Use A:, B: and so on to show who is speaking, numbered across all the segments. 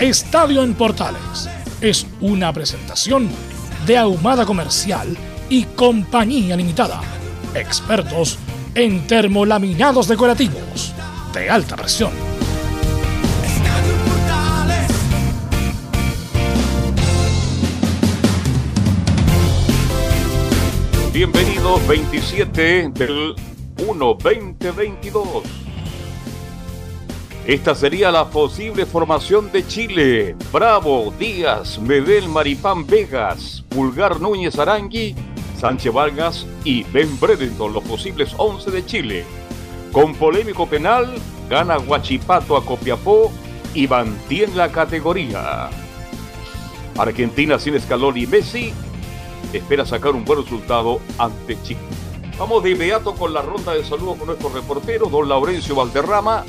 A: Estadio en Portales es una presentación de Ahumada Comercial y Compañía Limitada. Expertos en termolaminados decorativos de alta presión.
B: Bienvenidos 27 del 1 2022. Esta sería la posible formación de Chile. Bravo, Díaz, Medel, Maripán, Vegas, Pulgar, Núñez, Arangui, Sánchez Vargas y Ben Bredenton, los posibles 11 de Chile. Con polémico penal, gana Guachipato a Copiapó y mantiene la categoría. Argentina sin escalón y Messi espera sacar un buen resultado ante Chile. Vamos de inmediato con la ronda de saludos con nuestro reportero, don Laurencio Valderrama.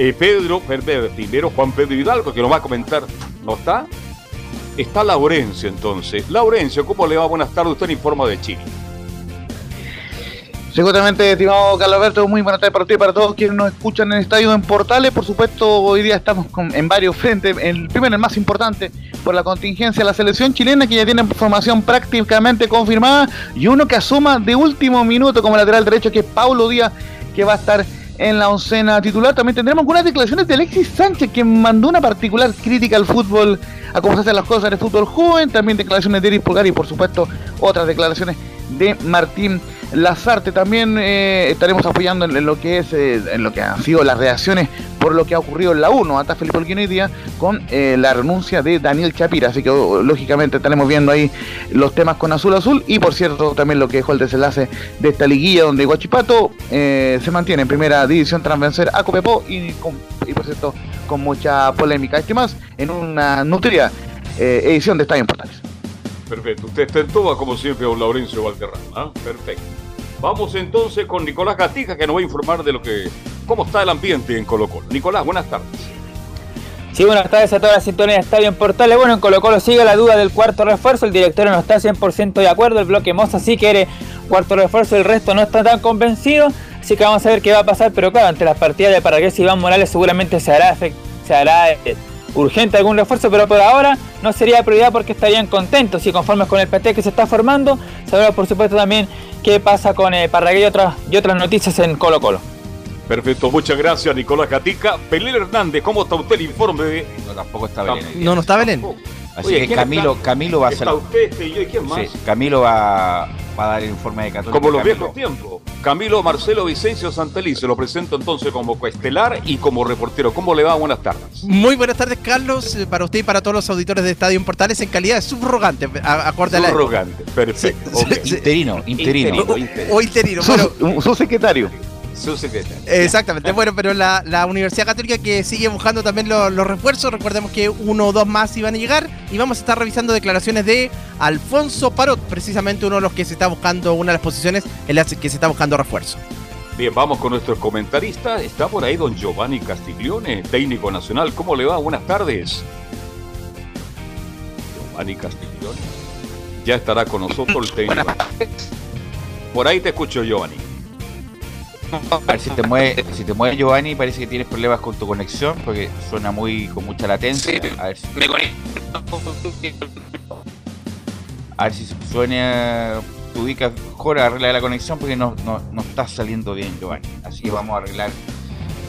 B: Eh, Pedro, primero Juan Pedro Hidalgo, que nos va a comentar, ¿no está? Está Laurencio entonces. Laurencio, ¿cómo le va? Buenas tardes, usted informa de Chile.
C: Seguramente, estimado Carlos Alberto, muy buenas tardes para usted y para todos quienes nos escuchan en el estadio en Portales. Por supuesto, hoy día estamos en varios frentes. El primero, el más importante, por la contingencia la selección chilena, que ya tiene formación prácticamente confirmada, y uno que asuma de último minuto como lateral derecho, que es Paulo Díaz, que va a estar en la oncena titular. También tendremos algunas declaraciones de Alexis Sánchez, que mandó una particular crítica al fútbol, a cómo se hacen las cosas en fútbol joven. También declaraciones de Eric Pulgar y, por supuesto, otras declaraciones de Martín Lazarte. También eh, estaremos apoyando en, lo que es eh, en lo que han sido las reacciones por lo que ha ocurrido en la 1 hasta Felipe Olguín hoy día con eh, la renuncia de Daniel Chapira. Así que oh, lógicamente estaremos viendo ahí los temas con Azul Azul y por cierto también lo que dejó el desenlace de esta liguilla donde Guachipato se mantiene en primera división tras vencer a Copepo y, y por cierto con mucha polémica. Este más en una nutrida edición de Estadio Portales.
B: Perfecto. Usted está en toda, como siempre, don Laurencio Valderrama. ¿ah? Perfecto. Vamos entonces con Nicolás Gatija, que nos va a informar de lo que, cómo está el ambiente en Colo Colo. Nicolás, buenas tardes.
D: Sí, buenas tardes a toda la sintonía de Estadio en Portales. Bueno, en Colo Colo sigue la duda del cuarto refuerzo. El director no está 100% de acuerdo. El bloque Moza sí quiere cuarto refuerzo. El resto no está tan convencido. Así que vamos a ver qué va a pasar. Pero claro, ante las partidas de Paragués y Iván Morales seguramente se hará, se hará eh, urgente algún refuerzo, pero por ahora no sería prioridad porque estarían contentos y conformes con el PT que se está formando. Sabrá por supuesto también qué pasa con eh, Parragué y otras, y otras noticias en Colo Colo.
B: Perfecto, muchas gracias Nicolás Gatica. Belén Hernández, ¿cómo está usted el informe de.?
E: No, tampoco está Belén.
F: No, no está Belén.
E: Así que Camilo, Camilo va a ser.
B: usted, este, y quién más?
E: Sí, Camilo va, va, a dar el informe de Católica.
B: Como los viejos tiempos. Camilo Marcelo Vicencio Santelí, se lo presento entonces como coestelar y como reportero. ¿Cómo le va? Buenas tardes.
F: Muy buenas tardes, Carlos, eh, para usted y para todos los auditores de Estadio Portales en calidad de subrogante.
B: Acorde subrogante, perfecto.
E: Interino, interino,
F: O, interino.
C: Bueno, su secretario.
E: Su secretario.
F: Exactamente, bueno, pero la, Universidad Católica que sigue buscando también los, refuerzos, recordemos que uno o dos más iban a llegar y vamos a estar revisando declaraciones de Alfonso Parot, precisamente uno de los que se está buscando, una de las posiciones en las que se está buscando refuerzo.
B: Bien, vamos con nuestros comentaristas. Está por ahí don Giovanni Castiglione, técnico nacional. ¿Cómo le va? Buenas tardes. Giovanni Castiglione. Ya estará con nosotros el técnico. Por ahí te escucho, Giovanni.
E: A ver si te mueve, si te mueve Giovanni, parece que tienes problemas con tu conexión, porque suena muy con mucha latencia. A ver si, a ver si suena, tú ubicas mejor, arregla la conexión porque no, no, está saliendo bien Giovanni. Así que vamos a arreglar,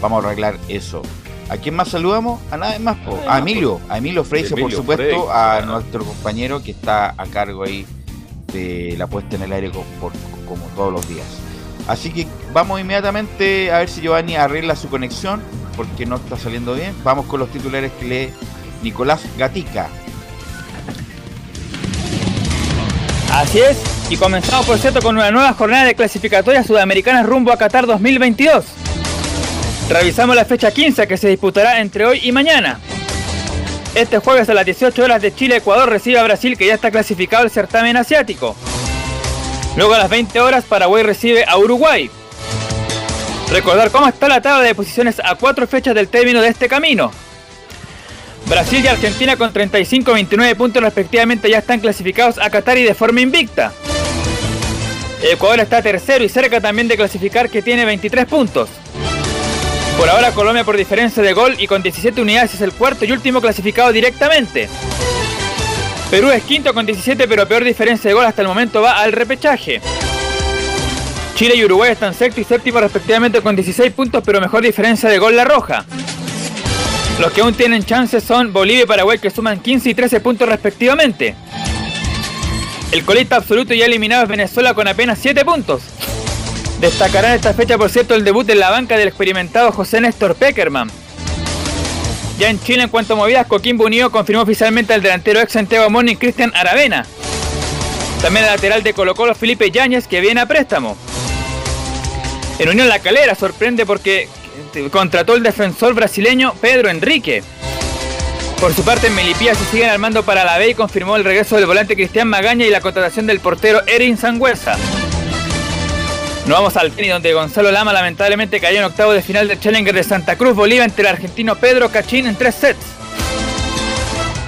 E: vamos a arreglar eso. ¿A quién más saludamos? A nadie más, po. a Emilio, a Emilio Freise, por supuesto, a nuestro compañero que está a cargo ahí de la puesta en el aire co- por- como todos los días. Así que vamos inmediatamente a ver si Giovanni arregla su conexión, porque no está saliendo bien. Vamos con los titulares que lee Nicolás Gatica.
D: Así es, y comenzamos por cierto con una nueva jornada de clasificatorias sudamericanas rumbo a Qatar 2022. Revisamos la fecha 15 que se disputará entre hoy y mañana. Este jueves a las 18 horas de Chile-Ecuador recibe a Brasil que ya está clasificado al certamen asiático. Luego a las 20 horas Paraguay recibe a Uruguay. Recordar cómo está la tabla de posiciones a cuatro fechas del término de este camino. Brasil y Argentina con 35 y 29 puntos respectivamente ya están clasificados a Qatar y de forma invicta. Ecuador está tercero y cerca también de clasificar que tiene 23 puntos. Por ahora Colombia por diferencia de gol y con 17 unidades es el cuarto y último clasificado directamente. Perú es quinto con 17 pero peor diferencia de gol hasta el momento va al repechaje. Chile y Uruguay están sexto y séptimo respectivamente con 16 puntos pero mejor diferencia de gol la roja. Los que aún tienen chances son Bolivia y Paraguay que suman 15 y 13 puntos respectivamente. El colista absoluto ya eliminado es Venezuela con apenas 7 puntos. Destacará en esta fecha, por cierto, el debut en la banca del experimentado José Néstor Peckerman. Ya en Chile, en cuanto a movidas, Coquimbo Unido confirmó oficialmente al delantero ex Santiago Morning Cristian Aravena. También el lateral de Colo Colo Felipe Yáñez que viene a préstamo. En Unión La Calera sorprende porque contrató el defensor brasileño Pedro Enrique. Por su parte, en Melipilla se siguen armando para la B y confirmó el regreso del volante Cristian Magaña y la contratación del portero Erin Sangüesa. Nos vamos al tenis donde Gonzalo Lama lamentablemente cayó en octavo de final del Challenger de Santa Cruz Bolívar entre el argentino Pedro Cachín en tres sets.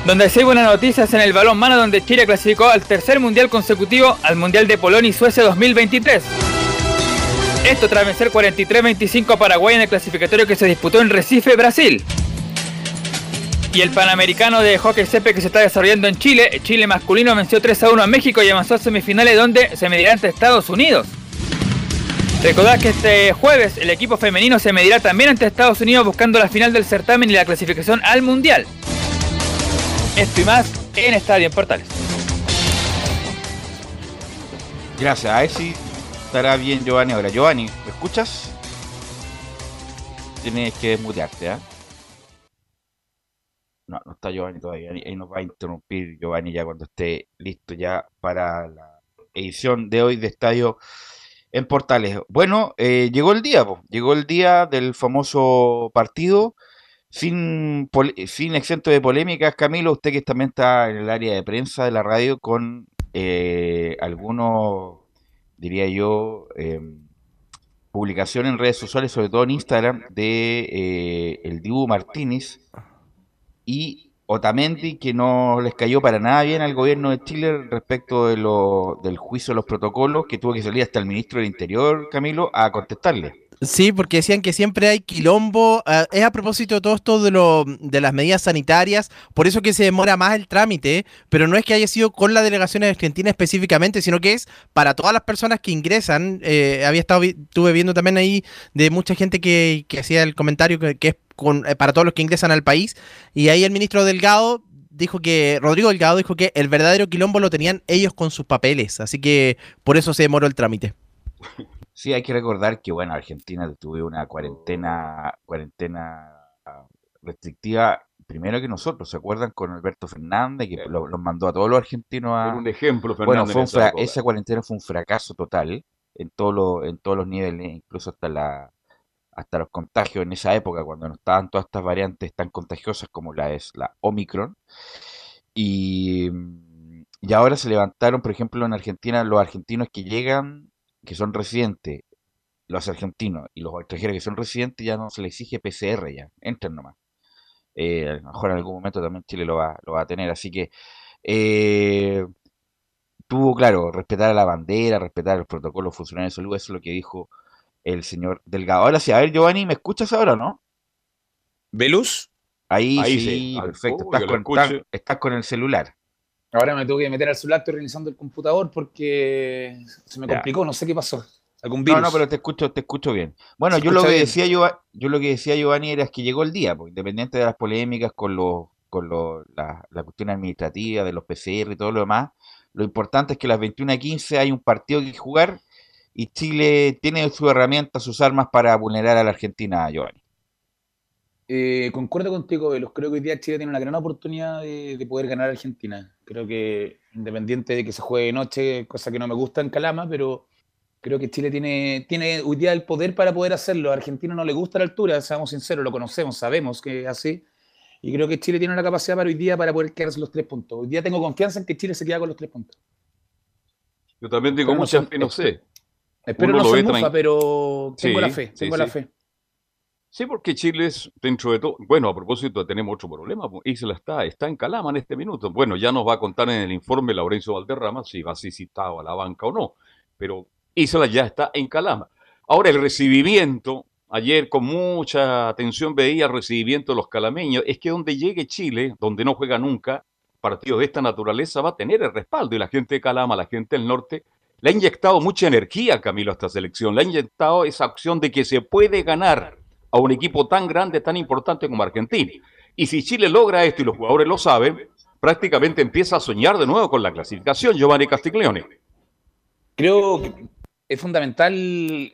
D: Donde se buenas noticias en el balón mano donde Chile clasificó al tercer mundial consecutivo al Mundial de Polonia y Suecia 2023. Esto tras vencer 43-25 a Paraguay en el clasificatorio que se disputó en Recife, Brasil. Y el Panamericano de Hockey Cepe que se está desarrollando en Chile, Chile masculino venció 3 a 1 a México y avanzó a semifinales donde se medirá ante Estados Unidos. Recordad que este jueves el equipo femenino se medirá también ante Estados Unidos buscando la final del certamen y la clasificación al Mundial. Esto y más en Estadio en Portales.
E: Gracias, a estará bien Giovanni ahora. Giovanni, ¿me escuchas? Tienes que desmutearte, ¿ah? No, no está Giovanni todavía. Ahí nos va a interrumpir Giovanni ya cuando esté listo ya para la edición de hoy de Estadio en Portales. Bueno, eh, llegó el día, po. llegó el día del famoso partido. Sin, sin exento de polémicas, Camilo, usted que también está en el área de prensa de la radio con eh, algunos, diría yo, eh, publicación en redes sociales, sobre todo en Instagram, de eh, el Dibu Martínez y Otamendi, que no les cayó para nada bien al gobierno de Chile respecto de lo, del juicio de los protocolos, que tuvo que salir hasta el ministro del Interior, Camilo, a contestarle.
F: Sí, porque decían que siempre hay quilombo. ah, es a propósito de todo esto de, lo, de las medidas sanitarias, por eso que se demora más el trámite, pero no es que haya sido con la delegación argentina específicamente, sino que es para todas las personas que ingresan. Eh, había estado, estuve viendo también ahí de mucha gente que, que hacía el comentario que, que es con- eh, para todos los que ingresan al país, y ahí el ministro Delgado dijo que, Rodrigo Delgado dijo que el verdadero quilombo lo tenían ellos con sus papeles, así que por eso se demoró el trámite.
E: Sí, hay que recordar que, bueno, Argentina tuvo una cuarentena, cuarentena ah, restrictiva primero que nosotros, ¿se acuerdan? Con Alberto Fernández, que lo- los mandó a todos los argentinos
B: Era
E: a...
B: un ejemplo,
E: Bueno, fue
B: en
E: un
B: esa
E: fra-
B: época.
E: esa cuarentena fue un fracaso total en todos los, en todos los niveles, incluso hasta la hasta los contagios en esa época, cuando no estaban todas estas variantes tan contagiosas como la es la Omicron. Y, mm, y ahora se levantaron, por ejemplo, en Argentina, los argentinos que llegan, que son residentes, los argentinos y los extranjeros que son residentes, ya no se les exige PCR, ya, entren nomás. Eh, a lo mejor en algún momento también Chile lo va, lo va a tener, así que eh, tuvo, claro, respetar a la bandera, respetar los protocolos funcionarios de salud, eso es lo que dijo el señor Delgado. Ahora sí, a ver, Giovanni, ¿me escuchas ahora o no?
G: ¿Veluz?
E: Ahí,
B: Ahí
E: sí,
B: sí.
E: Perfecto. Estás con,
B: escucho.
E: estás- estás con el celular.
G: Ahora me tuve que meter al celular, estoy reiniciando el computador porque se me
E: Ya.
G: complicó, no sé qué pasó. ¿Algún virus?
E: No, no, pero te escucho, te escucho bien. Bueno, yo lo que
C: bien.
E: decía yo, yo lo que decía Giovanni era que llegó el día, pues, independiente de las polémicas con los, con los, la, la cuestión administrativa, de los PCR y todo lo demás, lo importante es que a las 21:15 hay un partido que jugar y Chile tiene sus herramientas, sus armas para vulnerar a la Argentina, Giovanni.
H: Eh, concuerdo contigo, Velos. Creo que hoy día Chile tiene una gran oportunidad de, de poder ganar a Argentina. Creo que independiente de que se juegue de noche, cosa que no me gusta en Calama, pero creo que Chile tiene, tiene hoy día el poder para poder hacerlo. A Argentina no le gusta la altura, seamos sinceros, lo conocemos, sabemos que es así. Y creo que Chile tiene la capacidad para hoy día para poder quedarse los tres puntos. Hoy día tengo confianza en que Chile se queda con los tres puntos.
B: Yo también tengo
H: Pero no
B: mucha
H: son-
B: fe, no sé.
H: Espero no
B: ve
H: mufa, pero tengo
B: Sí,
H: la fe,
B: sí,
H: tengo la
B: sí.
H: fe.
B: Sí, porque Chile es, dentro de todo, bueno, a propósito, tenemos otro problema, pues, Isla está, está en Calama en este minuto. Bueno, ya nos va a contar en el informe Laurencio Valderrama si va a ser citado a la banca o no, pero Isla ya está en Calama. Ahora, el recibimiento, ayer con mucha atención veía el recibimiento de los calameños, es que donde llegue Chile, donde no juega nunca, partido de esta naturaleza va a tener el respaldo y la gente de Calama, la gente del norte, le ha inyectado mucha energía, Camilo, a esta selección, le ha inyectado esa opción de que se puede ganar a un equipo tan grande, tan importante como Argentina. Y si Chile logra esto y los jugadores lo saben, prácticamente empieza a soñar de nuevo con la clasificación, Giovanni Castiglione.
H: Creo que es fundamental,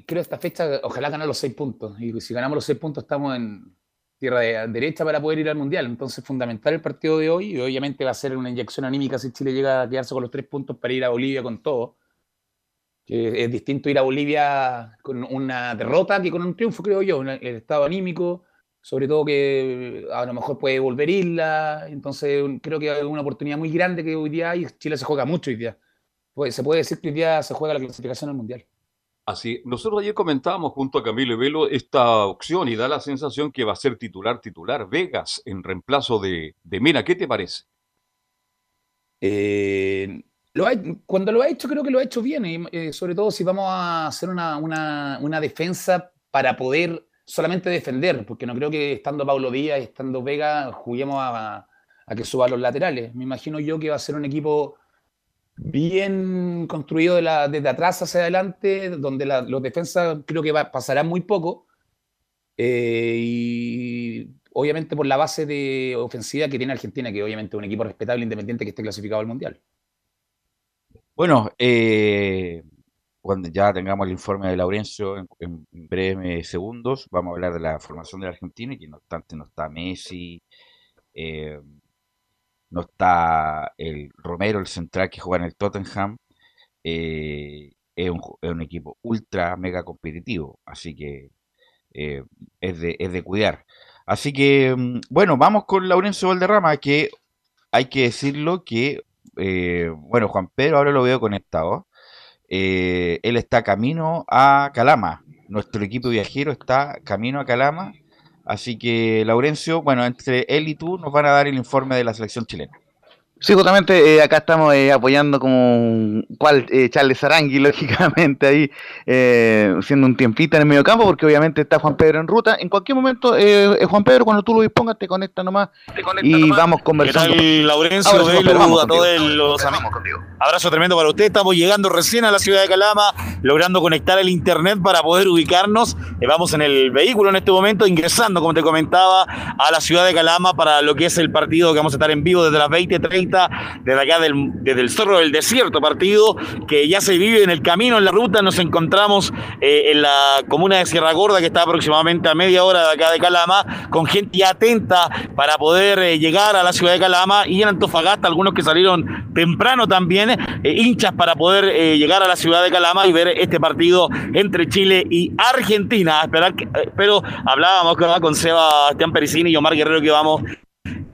H: creo esta fecha, ojalá ganar los seis puntos. Y si ganamos los seis puntos estamos en tierra de- derecha para poder ir al Mundial. Entonces fundamental el partido de hoy y obviamente va a ser una inyección anímica si Chile llega a quedarse con los tres puntos para ir a Bolivia con todo. Que es distinto ir a Bolivia con una derrota que con un triunfo, creo yo. El estado anímico, sobre todo que a lo mejor puede volver Isla. Entonces creo que hay una oportunidad muy grande que hoy día hay. Chile se juega mucho hoy día. Pues, se puede decir que hoy día se juega la clasificación al Mundial.
B: Así, nosotros ayer comentábamos junto a Camilo y Velo esta opción y da la sensación que va a ser titular titular Vegas en reemplazo de, de Mena. ¿Qué te parece?
H: Eh, cuando lo ha hecho, creo que lo ha hecho bien, eh, sobre todo si vamos a hacer una, defensa para poder solamente defender, porque no creo que estando Pablo Díaz estando Vega juguemos a, que suba los laterales. Me imagino yo que va a ser un equipo bien construido desde atrás hacia adelante, donde la- los defensas creo que va, pasarán muy poco. eh, y obviamente por la base de ofensiva que tiene Argentina, que obviamente es un equipo respetable independiente que esté clasificado al Mundial.
E: Bueno, eh, cuando ya tengamos el informe de Laurencio en, breves segundos, vamos a hablar de la formación de la Argentina, que no obstante no está Messi, eh, no está el Romero, el central que juega en el Tottenham, eh, es un, equipo ultra mega competitivo, así que es de, es de cuidar. Así que, mm, bueno, vamos con Laurencio Valderrama, que hay que decirlo que, eh, bueno, Juan Pedro ahora lo veo conectado. Eh, él está camino a Calama. Nuestro equipo viajero está camino a Calama. Así que, Laurencio, bueno, entre él y tú nos van a dar el informe de la selección chilena.
C: Sí, justamente eh, acá estamos eh, apoyando como cual eh, Charles Arangui, lógicamente, ahí eh, haciendo un tiempito en el medio campo, porque obviamente está Juan Pedro en ruta. En cualquier momento, eh, eh, Juan Pedro, cuando tú lo dispongas, te conecta nomás y vamos
I: ¿Qué
C: conversando.
I: tal, Laurencio,
C: vamos
I: a todos los amigos? Abrazo tremendo para usted. Estamos llegando recién a la ciudad de Calama, logrando conectar el internet para poder ubicarnos. Eh, vamos en el vehículo en este momento, ingresando, como te comentaba, a la ciudad de Calama para lo que es el partido que vamos a estar en vivo desde las 20:30, desde acá del, desde el Cerro del Desierto, partido que ya se vive en el camino, en la ruta. Nos encontramos eh, en la comuna de Sierra Gorda, que está aproximadamente a media hora de acá de Calama, con gente atenta para poder eh, llegar a la ciudad de Calama y en Antofagasta, algunos que salieron temprano también, eh, hinchas para poder llegar a la ciudad de Calama y ver este partido entre Chile y Argentina. Esperar que, pero hablábamos con, con Sebastián Pericini y Omar Guerrero que vamos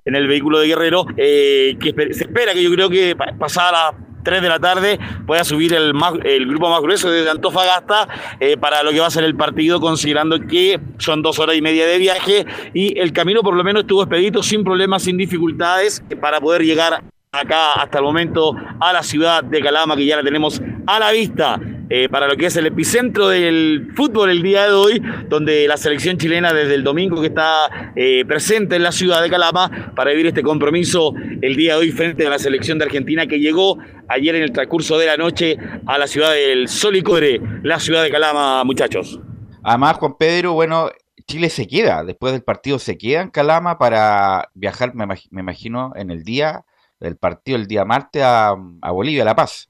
I: en el vehículo de Guerrero, eh, que se espera que yo creo que pa- pasada las 3 de la tarde pueda subir el, el grupo más grueso de Antofagasta eh, para lo que va a ser el partido, considerando que son dos horas y media de viaje y el camino por lo menos estuvo expedito sin problemas, sin dificultades eh, para poder llegar acá hasta el momento a la ciudad de Calama, que ya la tenemos a la vista. Eh, para lo que es el epicentro del fútbol el día de hoy, donde la selección chilena desde el domingo que está eh, presente en la ciudad de Calama para vivir este compromiso el día de hoy frente a la selección de Argentina que llegó ayer en el transcurso de la noche a la ciudad del Sol y Cobre, la ciudad de Calama, muchachos.
E: Además, Juan Pedro, bueno, Chile se queda, después del partido se queda en Calama para viajar, me, imagino, en el día del partido, el día martes, a, a Bolivia, La Paz.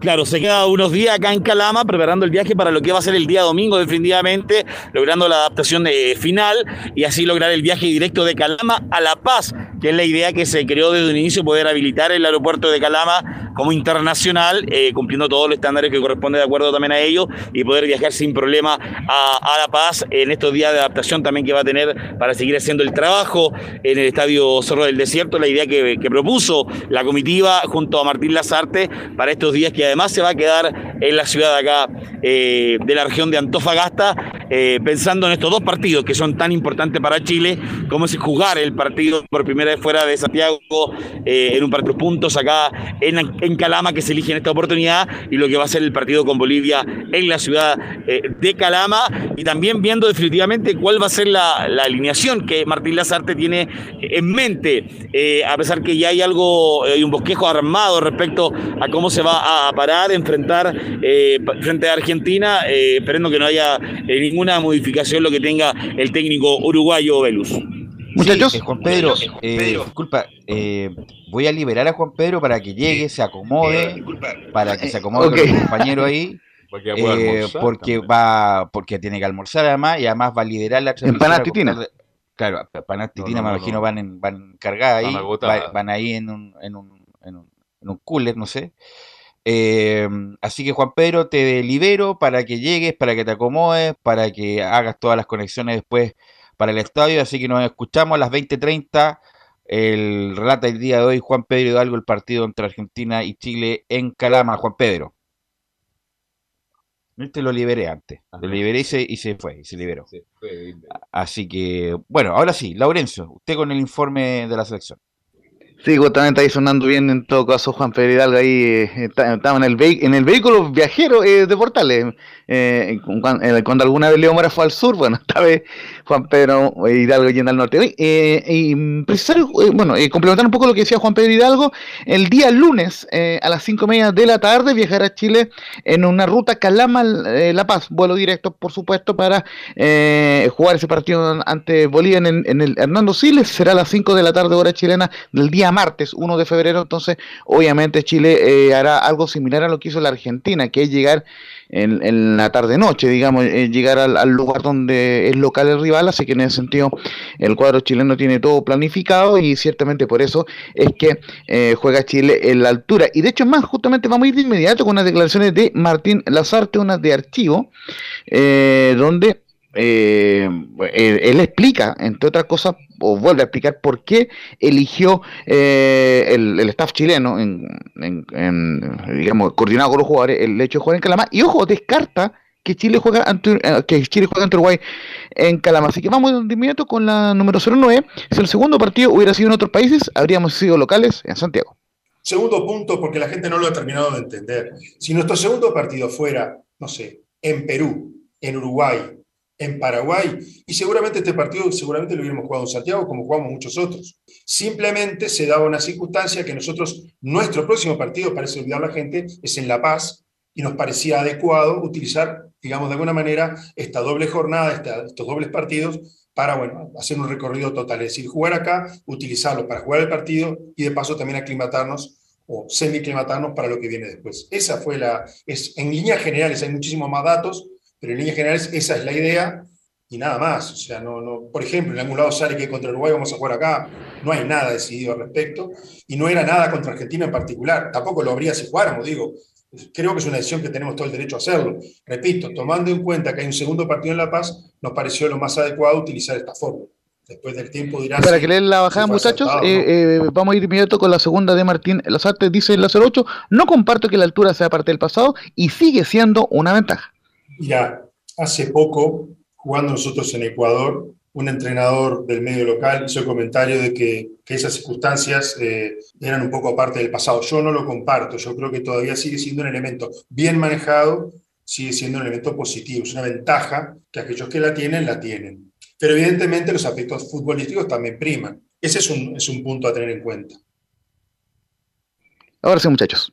I: Claro, se queda unos días acá en Calama preparando el viaje para lo que va a ser el día domingo definitivamente, logrando la adaptación de final y así lograr el viaje directo de Calama a La Paz, que es la idea que se creó desde un inicio, poder habilitar el aeropuerto de Calama como internacional, eh, cumpliendo todos los estándares que corresponde de acuerdo también a ello y poder viajar sin problema a, La Paz en estos días de adaptación también que va a tener para seguir haciendo el trabajo en el Estadio Zorro del Desierto, la idea que, que propuso la comitiva junto a Martín Lazarte para estos días que además se va a quedar en la ciudad acá, eh, de la región de Antofagasta, eh, pensando en estos dos partidos que son tan importantes para Chile, como es jugar el partido por primera vez fuera de Santiago, eh, en un par de puntos acá en, en, Calama, que se elige en esta oportunidad, y lo que va a ser el partido con Bolivia en la ciudad de Calama, y también viendo definitivamente cuál va a ser la, alineación que Martín Lazarte tiene en mente, a pesar que ya hay algo, hay un bosquejo armado respecto a cómo se va a parar, enfrentar eh, frente a Argentina, eh, esperando que no haya eh, ninguna modificación lo que tenga el técnico uruguayo Velus.
E: Muchachos, Juan Pedro, disculpa, voy a liberar a Juan Pedro para que llegue, se acomode, para que se acomode con el compañero ahí. porque va porque tiene que almorzar además y además va a liderar la
C: transmisión.
E: Claro, Panatitina me imagino van en, van cargadas ahí, van, ahí en un, en un, en un, en un cooler, no sé. Em, así que Juan Pedro, te libero para que llegues, para que te acomodes, para que hagas todas las conexiones después para el estadio. Así que nos escuchamos a las 20:30. El relata el día de hoy Juan Pedro Hidalgo, el partido entre Argentina y Chile en Calama. Juan Pedro. Este lo liberé antes. Lo liberé y se, y se fue, y se liberó. Así que, bueno, ahora sí, Laurencio, usted con el informe de la selección.
C: Sí, justamente ahí sonando bien en todo caso Juan Pedro Hidalgo ahí eh, estaba en el, en el vehículo viajero eh, de Portales. Eh, cuando, alguna vez Leo Mora fue al sur, bueno, esta vez Juan Pedro Hidalgo yendo al norte. y precisar, bueno, complementar un poco lo que decía Juan Pedro Hidalgo, el día lunes a las cinco y media de la tarde viajará a Chile en una ruta Calama-La Paz, vuelo directo por supuesto para jugar ese partido ante Bolivia en, en el Hernando Siles, será a las 5 de la tarde hora chilena del día martes 1 de febrero, entonces obviamente Chile eh, hará algo similar a lo que hizo la Argentina, que es llegar en, la tarde-noche, digamos, eh, llegar al, lugar donde es local el rival, así que en ese sentido el cuadro chileno tiene todo planificado y ciertamente por eso es que eh, juega Chile en la altura. Y de hecho más, justamente vamos a ir de inmediato con unas declaraciones de Martín Lazarte, unas de archivo, donde eh, él, explica, entre otras cosas, o vuelve a explicar por qué eligió eh, el, staff chileno, en, digamos, coordinado con los jugadores, el hecho de jugar en Calama. Y ojo, descarta que Chile juega ante, eh, que Chile juega ante Uruguay en Calama. Así que vamos de inmediato con la número 09. Si el segundo partido hubiera sido en otros países, habríamos sido locales en Santiago.
J: Segundo punto, porque la gente no lo ha terminado de entender. Si nuestro segundo partido fuera, no sé, en Perú, en Uruguay, en Paraguay y seguramente este partido seguramente lo hubiéramos jugado en Santiago como jugamos muchos otros. Simplemente se daba una circunstancia que nosotros, nuestro próximo partido, parece olvidar la gente, es en La Paz y nos parecía adecuado utilizar, digamos, de alguna manera esta doble jornada, estos dobles partidos para, bueno, hacer un recorrido total, es decir, jugar acá, utilizarlo para jugar el partido y de paso también aclimatarnos o semi-aclimatarnos para lo que viene después. Esa fue la, es, en líneas generales hay muchísimos más datos, pero en líneas generales esa es la idea y nada más. O sea, no, no, por ejemplo, en algún lado sale que contra Uruguay vamos a jugar acá, no hay nada decidido al respecto, y no era nada contra Argentina en particular, tampoco lo habría si jugáramos, digo. Creo que es una decisión que tenemos todo el derecho a hacerlo. Repito, tomando en cuenta que hay un segundo partido en La Paz, nos pareció lo más adecuado utilizar esta forma. Después del tiempo dirás.
C: Para que leen la bajada, muchachos, eh, eh, vamos a ir inmediato con la segunda de Martín Lazarte. Dice el 08, no comparto que la altura sea parte del pasado y sigue siendo una ventaja.
J: Mira, hace poco, jugando nosotros en Ecuador, un entrenador del medio local hizo el comentario de que, esas circunstancias eh, eran un poco aparte del pasado. Yo no lo comparto, yo creo que todavía sigue siendo un elemento bien manejado, sigue siendo un elemento positivo, es una ventaja que aquellos que la tienen, la tienen. Pero evidentemente los aspectos futbolísticos también priman. Ese es un, es un punto a tener en cuenta.
C: Ahora sí, muchachos.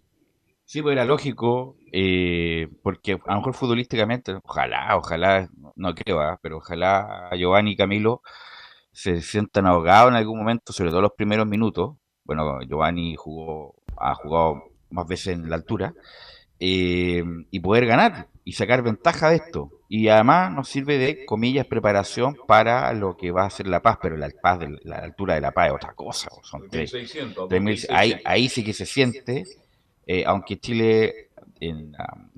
E: Sí, pues era lógico, eh, porque a lo mejor futbolísticamente, ojalá, ojalá, no creo, ¿ah? pero ojalá Giovanni y Camilo se sientan ahogados en algún momento, sobre todo los primeros minutos. Bueno, Giovanni jugó, ha jugado más veces en la altura, eh, y poder ganar y sacar ventaja de esto. Y además nos sirve de, comillas, preparación para lo que va a ser La Paz, pero la Paz, de, la altura de La Paz es otra cosa. Son tres, 3.600, ahí, ahí sí que se siente, eh, aunque Chile, en,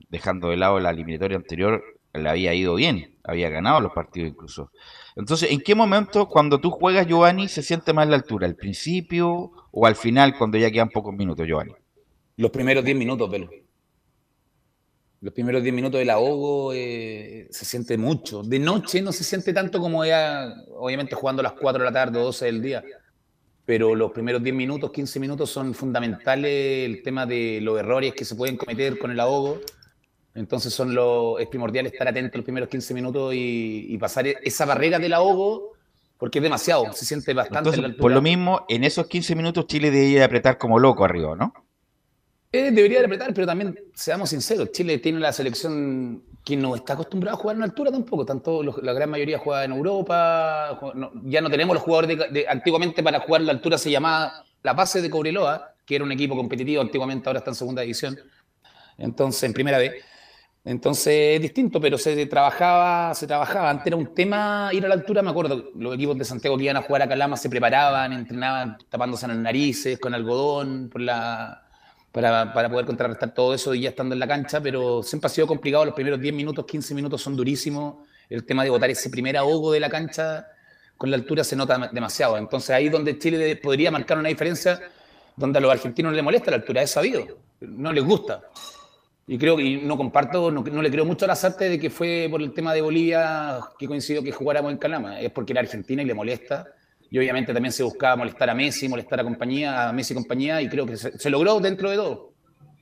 E: dejando de lado la eliminatoria anterior, le había ido bien, había ganado los partidos incluso. Entonces, ¿en qué momento cuando tú juegas, Giovanni, se siente más la altura? ¿Al principio o al final cuando ya quedan pocos minutos, Giovanni?
H: Los primeros 10 minutos, Pelo. Los primeros 10 minutos del ahogo eh, se siente mucho. De noche no se siente tanto como ya, obviamente jugando a las 4 de la tarde o 12 del día. Pero los primeros 10 minutos, 15 minutos son fundamentales el tema de los errores que se pueden cometer con el ahogo. Entonces son lo, es primordial estar atento los primeros 15 minutos y, y pasar esa barrera del ahogo porque es demasiado, se siente bastante.
E: Entonces, por lo mismo, en esos 15 minutos Chile debería apretar como loco arriba, ¿no?
H: Eh, debería de apretar, pero también, seamos sinceros, Chile tiene la selección que no está acostumbrada a jugar en altura tampoco. Tanto la gran mayoría juega en Europa. ya no tenemos los jugadores de, antiguamente para jugar en la altura se llamaba la base de Cobreloa, que era un equipo competitivo antiguamente, ahora está en segunda división. Entonces, en primera vez. Entonces es distinto, pero se trabajaba, se trabajaba. Antes era un tema ir a la altura, me acuerdo, los equipos de Santiago que iban a jugar a Calama se preparaban, entrenaban tapándose las narices con algodón por la, para, para poder contrarrestar todo eso y ya estando en la cancha, pero siempre ha sido complicado. Los primeros 10 minutos, 15 minutos son durísimos. El tema de botar ese primer ahogo de la cancha con la altura se nota demasiado. Entonces ahí donde Chile podría marcar una diferencia, donde a los argentinos les molesta la altura, es sabido, no les gusta. Y creo que no comparto, no, no le creo mucho a las artes de que fue por el tema de Bolivia que coincidió que jugáramos en Calama. Es porque era Argentina y le molesta. Y obviamente también se buscaba molestar a Messi, molestar a compañía, a Messi y compañía, y creo que se, se logró dentro de todo.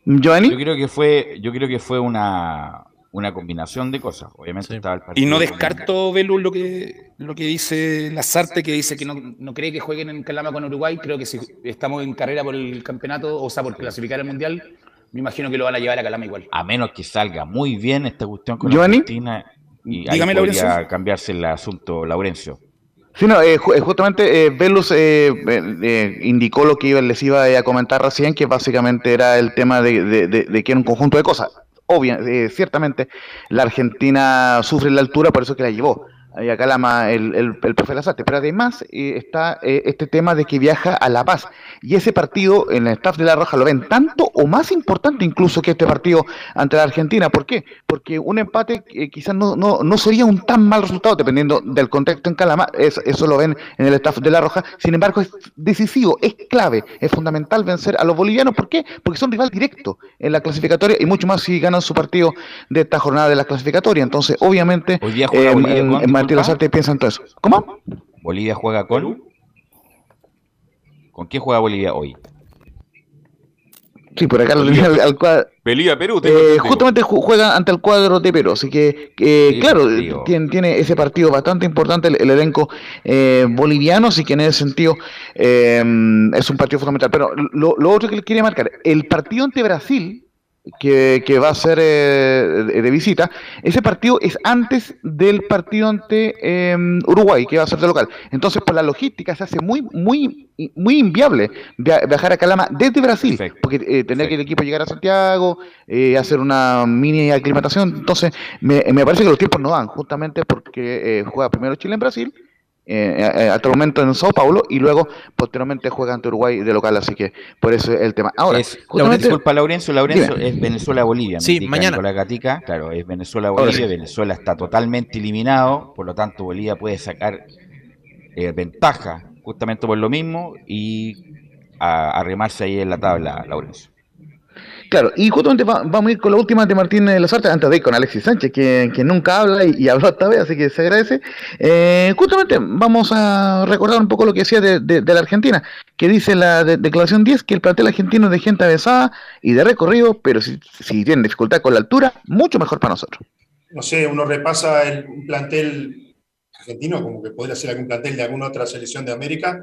C: Giovanni.
E: Yo creo que fue, yo creo que fue una, una combinación de cosas. Obviamente estaba el partido.
H: Y no descarto, Belu, lo que, lo que dice Lazarte, que dice que no, no cree que jueguen en Calama con Uruguay. Creo que si estamos en carrera por el campeonato, o sea, por clasificar al Mundial, me imagino que lo van a llevar a Calama igual.
E: A menos que salga muy bien esta cuestión con
C: Giovanni.
E: Argentina. Y ahí
H: Dígame,
E: podría
H: Laurencio.
E: cambiarse el asunto, Laurencio.
C: Sí, no, eh, eh, justamente eh, Velus eh, eh, eh, indicó lo que les iba a comentar recién, que básicamente era el tema de, de- de- que era un conjunto de cosas. Obvia, ciertamente la Argentina sufre la altura, por eso que la llevó ahí a Calama el, el, el profe Lazarte. Pero además eh, está eh, este tema de que viaja a La Paz. Y ese partido en el staff de La Roja lo ven tanto o más importante incluso que este partido ante la Argentina. ¿Por qué? Porque un empate eh, quizás no, no, no sería un tan mal resultado dependiendo del contexto en Calama. Es- eso lo ven en el staff de La Roja. Sin embargo, es decisivo, es clave, es fundamental vencer a los bolivianos. ¿Por qué? Porque son rival directo en la clasificatoria y mucho más si ganan su partido de esta jornada de la clasificatoria. Entonces, obviamente,
E: Hoy día juega Bolivia disculpa.
C: Lazarte piensa en todo eso. ¿Cómo?
E: Bolivia juega con. ¿Con qué juega Bolivia hoy?
C: Sí, por acá lo tenía al, al cuadro.
B: Pelía Perú,
C: Eh, justamente ju- juega ante el cuadro de Perú, así que, claro, tiene, tiene ese partido bastante importante el, el elenco eh, boliviano, así que en ese sentido eh, es un partido fundamental. Pero lo, lo otro que le quería marcar, el partido ante Brasil, que, que va a ser eh, de, visita, ese partido es antes del partido ante eh, Uruguay, que va a ser de local. Entonces, por la logística se hace muy, muy, muy inviable via- viajar a Calama desde Brasil,
E: Perfecto.
C: porque eh, tener que el equipo llegar a Santiago, eh, hacer una mini aclimatación, entonces me, me parece que los tiempos no dan, justamente porque eh, juega primero Chile en Brasil, eh, eh, hasta el momento en Sao Paulo, y luego posteriormente juega ante Uruguay de local, así que por eso es el tema. Ahora,
E: Es,
C: justamente-
E: disculpa, Laurencio, Laurencio es Venezuela-Bolivia.
F: Sí,
E: indica
F: mañana.
E: Nicolás Gatica, claro, es Venezuela-Bolivia.
C: sí.
E: Venezuela está totalmente eliminado, por lo tanto, Bolivia puede sacar eh, ventaja justamente por lo mismo y a- arrimarse ahí en la tabla, Laurencio.
C: Claro, y justamente vamos a ir con la última de Martín Lazarte, antes de ir con Alexis Sánchez, que, nunca habla y, habló esta vez, así que se agradece. Eh, justamente vamos a recordar un poco lo que decía de, la Argentina, que dice la declaración 10 que el plantel argentino es de gente avesada y de recorrido, pero si, si tienen dificultad con la altura, mucho mejor para nosotros.
J: No sé, uno repasa el plantel argentino, como que podría ser algún plantel de alguna otra selección de América,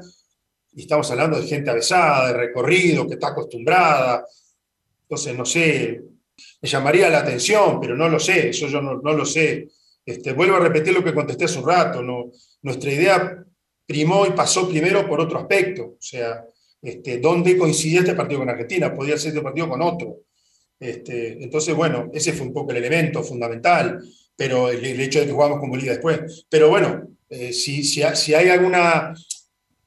J: y estamos hablando de gente avesada, de recorrido, que está acostumbrada. Entonces, no sé, me llamaría la atención, pero no lo sé, eso yo no, lo sé. Este, vuelvo a repetir lo que contesté hace un rato, nuestra idea primó y pasó primero por otro aspecto, o sea, este, ¿dónde coincidía este partido con Argentina? Podía ser este partido con otro. Este, entonces, bueno, ese fue un poco el elemento fundamental, pero el, hecho de que jugamos con Bolivia después. Pero bueno, eh, si, si, si, hay alguna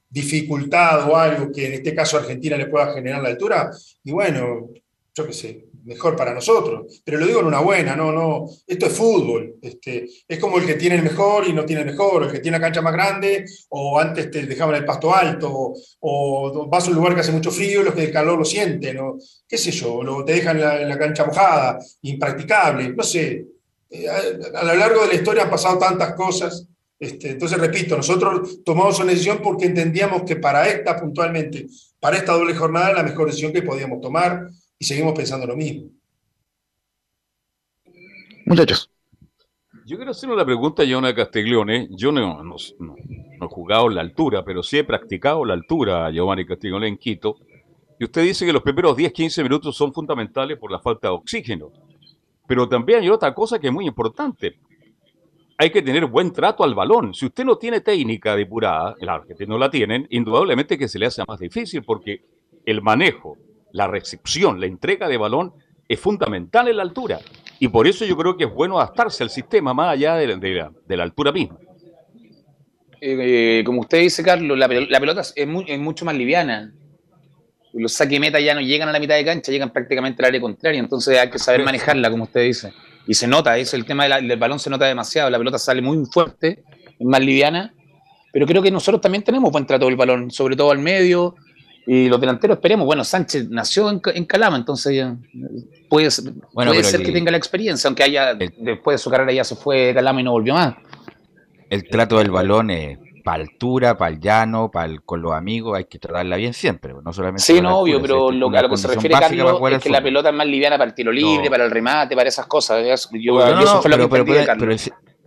J: dificultad o algo que en este caso Argentina le pueda generar la altura, y bueno, yo qué sé, mejor para nosotros. Pero lo digo en una buena, no, no, esto es fútbol. Este, es como el que tiene el mejor y no tiene el mejor, el que tiene la cancha más grande, o antes te dejaban el pasto alto, o, vas a un lugar que hace mucho frío y los que el calor lo sienten, o qué sé yo, lo, te dejan la, la cancha mojada, impracticable, no sé. Eh, a, a lo largo de la historia han pasado tantas cosas este, entonces, repito, nosotros tomamos una decisión porque entendíamos que para esta puntualmente, para esta doble jornada, la mejor decisión que podíamos tomar y seguimos pensando lo mismo.
C: Muchachos.
B: Yo quiero hacer una pregunta a Giovanni Castiglione. Yo no, no, he jugado la altura, pero sí he practicado la altura, Giovanni Castiglione, en Quito. Y usted dice que los primeros 10, 15 minutos son fundamentales por la falta de oxígeno. Pero también hay otra cosa que es muy importante hay que tener buen trato al balón. Si usted no tiene técnica depurada, claro que no la tienen, indudablemente que se le hace más difícil porque el manejo, la recepción, la entrega de balón es fundamental en la altura. Y por eso yo creo que es bueno adaptarse al sistema más allá de, la, altura misma.
H: Eh, como usted dice, Carlos, la, pelota es, mucho más liviana. Los saque meta ya no llegan a la mitad de cancha, llegan prácticamente al área contraria. Entonces hay que saber manejarla, como usted dice. Y se nota, es el tema del balón se nota demasiado, la pelota sale muy fuerte, es más liviana, pero creo que nosotros también tenemos buen trato del balón, sobre todo al medio, y los delanteros esperemos, bueno, Sánchez nació en, Calama, entonces puede, puede ser que tenga la experiencia, aunque haya, después de su carrera ya se fue de Calama y no volvió más.
E: El trato del balón es para altura, para el llano, para con los amigos, hay que tratarla bien siempre, no solamente.
H: Sí, no, obvio, pero lo, a lo que se refiere Carlos es que la pelota es más liviana para el tiro libre, para el remate, para esas cosas. Yo, eso fue lo que pero,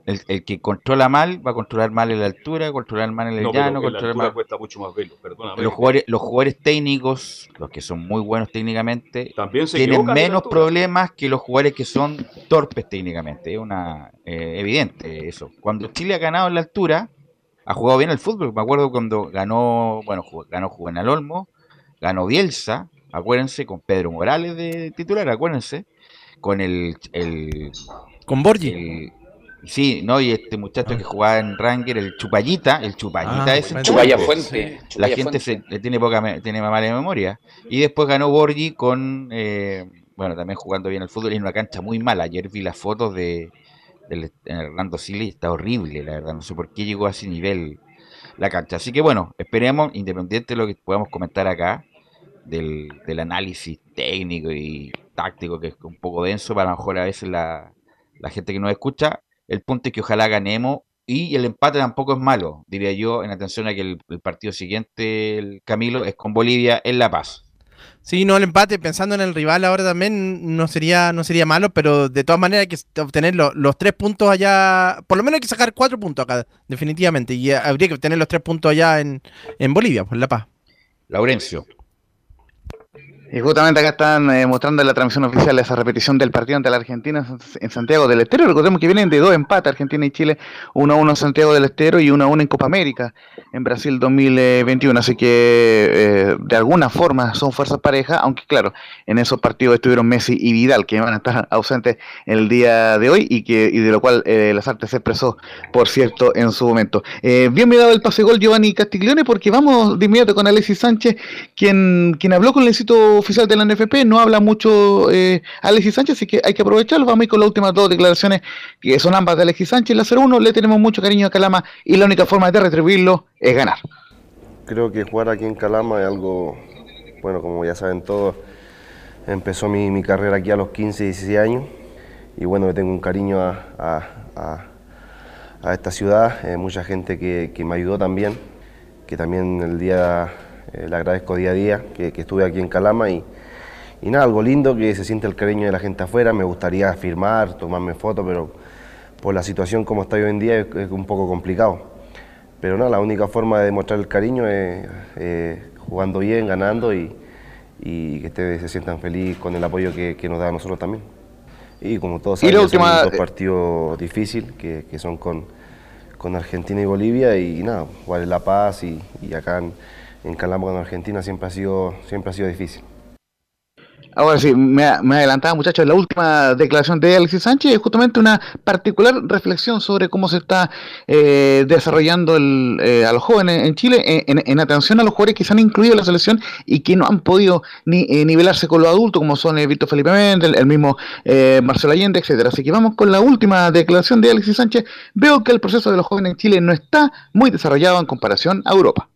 E: el, que controla mal va a controlar mal en la altura, controlar mal en el llano, controlar mal.
B: cuesta mucho más velo,
E: Los jugadores, los jugadores técnicos, los que son muy buenos técnicamente, tienen menos problemas que los jugadores que son torpes técnicamente. Es una eh, evidente eso. Cuando Chile ha ganado en la altura, ha jugado bien el fútbol. Me acuerdo cuando ganó, bueno, ganó Juvenal Olmo, ganó Bielsa, acuérdense, con Pedro Morales de titular, acuérdense, con el, el
F: con Borgi.
E: Sí, no, y este muchacho que jugaba en Ranger, el Chupallita, el Chupallita ah, ese.
H: Chupalla Fuente.
E: la gente Se, le tiene poca tiene mala memoria. Y después ganó Borgi con, eh, bueno, también jugando bien el fútbol en una cancha muy mala. Ayer vi las fotos de, Hernando Silly está horrible, la verdad. No sé por qué llegó a ese nivel la cancha. Así que bueno, esperemos, independiente de lo que podamos comentar acá, del, análisis técnico y táctico, que es un poco denso para mejor a veces la, gente que nos escucha, el punto es que ojalá ganemos y el empate tampoco es malo, diría yo, en atención a que el, el partido siguiente, el Camilo, es con Bolivia en La Paz.
F: Sí, no, el empate, pensando en el rival ahora también no sería, no sería malo, pero de todas maneras hay que obtener los tres puntos allá, por lo menos hay que sacar cuatro puntos acá, definitivamente, y habría que obtener los tres puntos allá en, en Bolivia, por La Paz.
E: Laurencio.
C: Y justamente acá están eh, mostrando en la transmisión oficial esa repetición del partido ante la Argentina en Santiago del Estero. Recordemos que vienen de dos empates, Argentina y Chile, 1-1 en Santiago del Estero y 1-1 en Copa América en Brasil 2021. Así que eh, de alguna forma son fuerzas parejas, aunque claro, en esos partidos estuvieron Messi y Vidal, que van a estar ausentes en el día de hoy y que y de lo cual eh, las artes se expresó, por cierto, en su momento. bien me dado el pase gol Giovanni Castiglione porque vamos de inmediato con Alexis Sánchez, quien, quien habló con el éxito oficial de la NFP, no habla mucho eh, Alexis Sánchez, así que hay que aprovecharlo. Vamos a ir con las últimas dos declaraciones, que son ambas de Alexis Sánchez. La 0-1 le tenemos mucho cariño a Calama y la única forma de retribuirlo es ganar.
K: Creo que jugar aquí en Calama es algo, bueno, como ya saben todos, Empezó mi, mi carrera aquí a los 15, 16 años y bueno, le tengo un cariño a, a- a- esta ciudad, eh, mucha gente que, que me ayudó también, que también el día eh, le agradezco día a día, que, que estuve aquí en Calama y, y nada, algo lindo que se siente el cariño de la gente afuera, me gustaría firmar, tomarme fotos, pero por la situación como está hoy en día es, es un poco complicado. Pero nada, la única forma de demostrar el cariño es eh, jugando bien, ganando y, y que ustedes se sientan felices con el apoyo que, que nos da a nosotros también. Y como todos
C: Y
K: saben,
C: última-
K: son dos partidos difíciles que, que son con, con Argentina y Bolivia y, nada, jugar en La Paz y, y acá en, en Calama con Argentina siempre ha sido, siempre ha sido difícil.
C: Ahora sí, me, me adelantaba muchachos, la última declaración de Alexis Sánchez es justamente una particular reflexión sobre cómo se está eh, desarrollando el, eh, a los jóvenes en Chile en, en atención a los jugadores que se han incluido en la selección y que no han podido ni eh, nivelarse con los adultos como son eh, Víctor Felipe Méndez, el, el mismo Marcelo Allende, etcétera. Así que vamos con la última declaración de Alexis Sánchez. Veo que el proceso de los jóvenes en Chile no está muy desarrollado en comparación a Europa.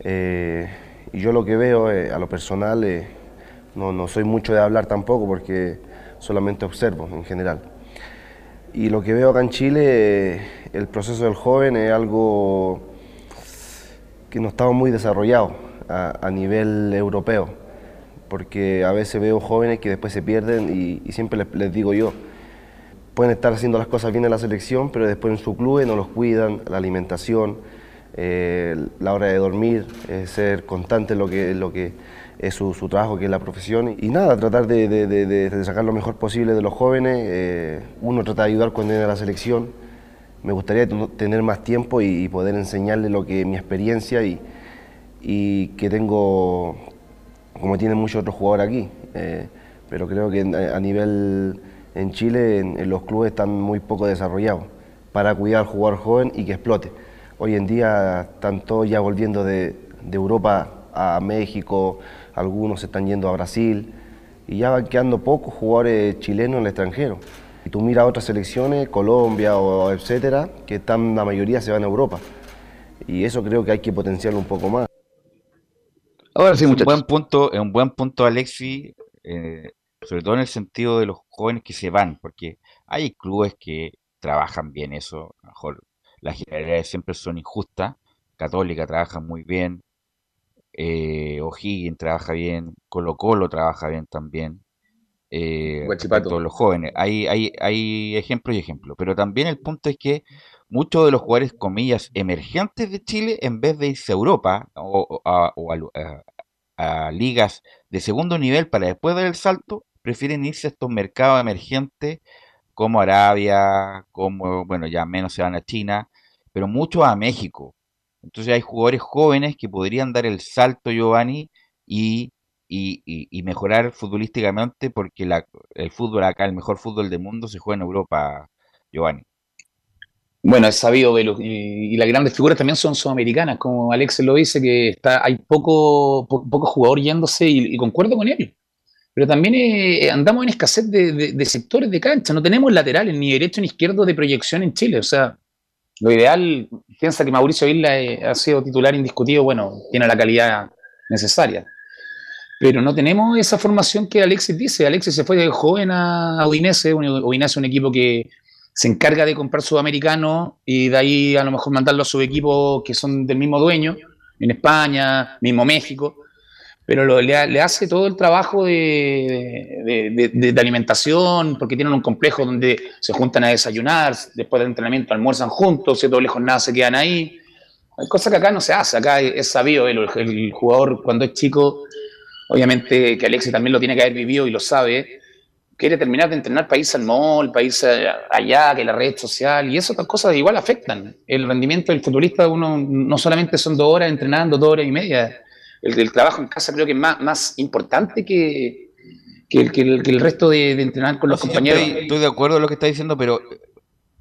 K: Eh, y yo lo que veo eh, a lo personal, eh, no, no soy mucho de hablar tampoco porque solamente observo en general. Y lo que veo acá en Chile, eh, el proceso del joven es algo que no estaba muy desarrollado a, a nivel europeo, porque a veces veo jóvenes que después se pierden y, y siempre les, les digo yo, pueden estar haciendo las cosas bien en la selección, pero después en su club no los cuidan, la alimentación, eh, la hora de dormir, eh, ser constante en lo que, es su, trabajo, que es la profesión. Y nada, tratar de, sacar lo mejor posible de los jóvenes. eh, uno trata de ayudar cuando viene a la selección. Me gustaría ten- tener más tiempo y, y poder enseñarle lo que mi experiencia y, que tengo, como tienen muchos otros jugadores aquí. pero creo que a nivel en Chile, en, en los clubes están muy poco desarrollados para cuidar al jugador joven y que explote. Hoy en día están todos ya volviendo de, de Europa a México, algunos se están yendo a Brasil y ya van quedando pocos jugadores chilenos en el extranjero. Y tú miras otras selecciones, Colombia o etcétera, que están, la mayoría se van a Europa. Y eso creo que hay que potenciarlo un poco más.
C: Ahora sí,
E: es un
C: muchachos.
E: buen punto, es un buen punto, Alexi, eh, sobre todo en el sentido de los jóvenes que se van, porque hay clubes que trabajan bien eso, a lo mejor las generalidades siempre son injustas, Católica trabaja muy bien, eh, O'Higgins trabaja bien, Colo Colo trabaja bien también, eh, a los jóvenes. Hay, hay, hay ejemplos y ejemplos, pero también el punto es que muchos de los jugadores, comillas, emergentes de Chile, en vez de irse a Europa o, o a, o a lu- a- a ligas de segundo nivel para después dar el salto, prefieren irse a estos mercados emergentes como Arabia, como, bueno, ya menos se van a China, pero muchos a México. Entonces hay jugadores jóvenes que podrían dar el salto, Giovanni, y, y- y- mejorar futbolísticamente porque el fútbol acá, el mejor fútbol del mundo, se juega en Europa, Giovanni.
H: Bueno, es sabido, Velo, y, y las grandes figuras también son sudamericanas, como Alex lo dice, que está, hay poco, po- poco jugador yéndose y, y concuerdo con él. Pero también eh, andamos en escasez de, sectores de cancha, no tenemos laterales, ni derecho ni izquierdo de proyección en Chile. O sea, lo ideal, piensa que Mauricio Isla eh, ha sido titular indiscutido, bueno, tiene la calidad necesaria. Pero no tenemos esa formación que Alexis dice. Alexis se fue de joven a Udinese, Udinese es un equipo que se encarga de comprar sudamericanos y de ahí a lo mejor mandarlo a sus equipos que son del mismo dueño, en España, mismo México, pero lo- le, le hace todo el trabajo de, de- de- de- alimentación, porque tienen un complejo donde se juntan a desayunar, después del entrenamiento almuerzan juntos, si doble jornada se quedan ahí. Hay cosas que acá no se hace, acá es sabido, el, el jugador cuando es chico, obviamente que Alexis también lo tiene que haber vivido y lo sabe, quiere terminar de entrenar país al mall, país allá, que la red social, y esas cosas igual afectan. El rendimiento del futbolista, uno no solamente son dos horas entrenando, dos horas y media. El, el trabajo en casa creo que es más, más importante que, que, el, que el- que el resto de, de entrenar con los compañeros.
E: Estoy, estoy de acuerdo con lo que está diciendo, pero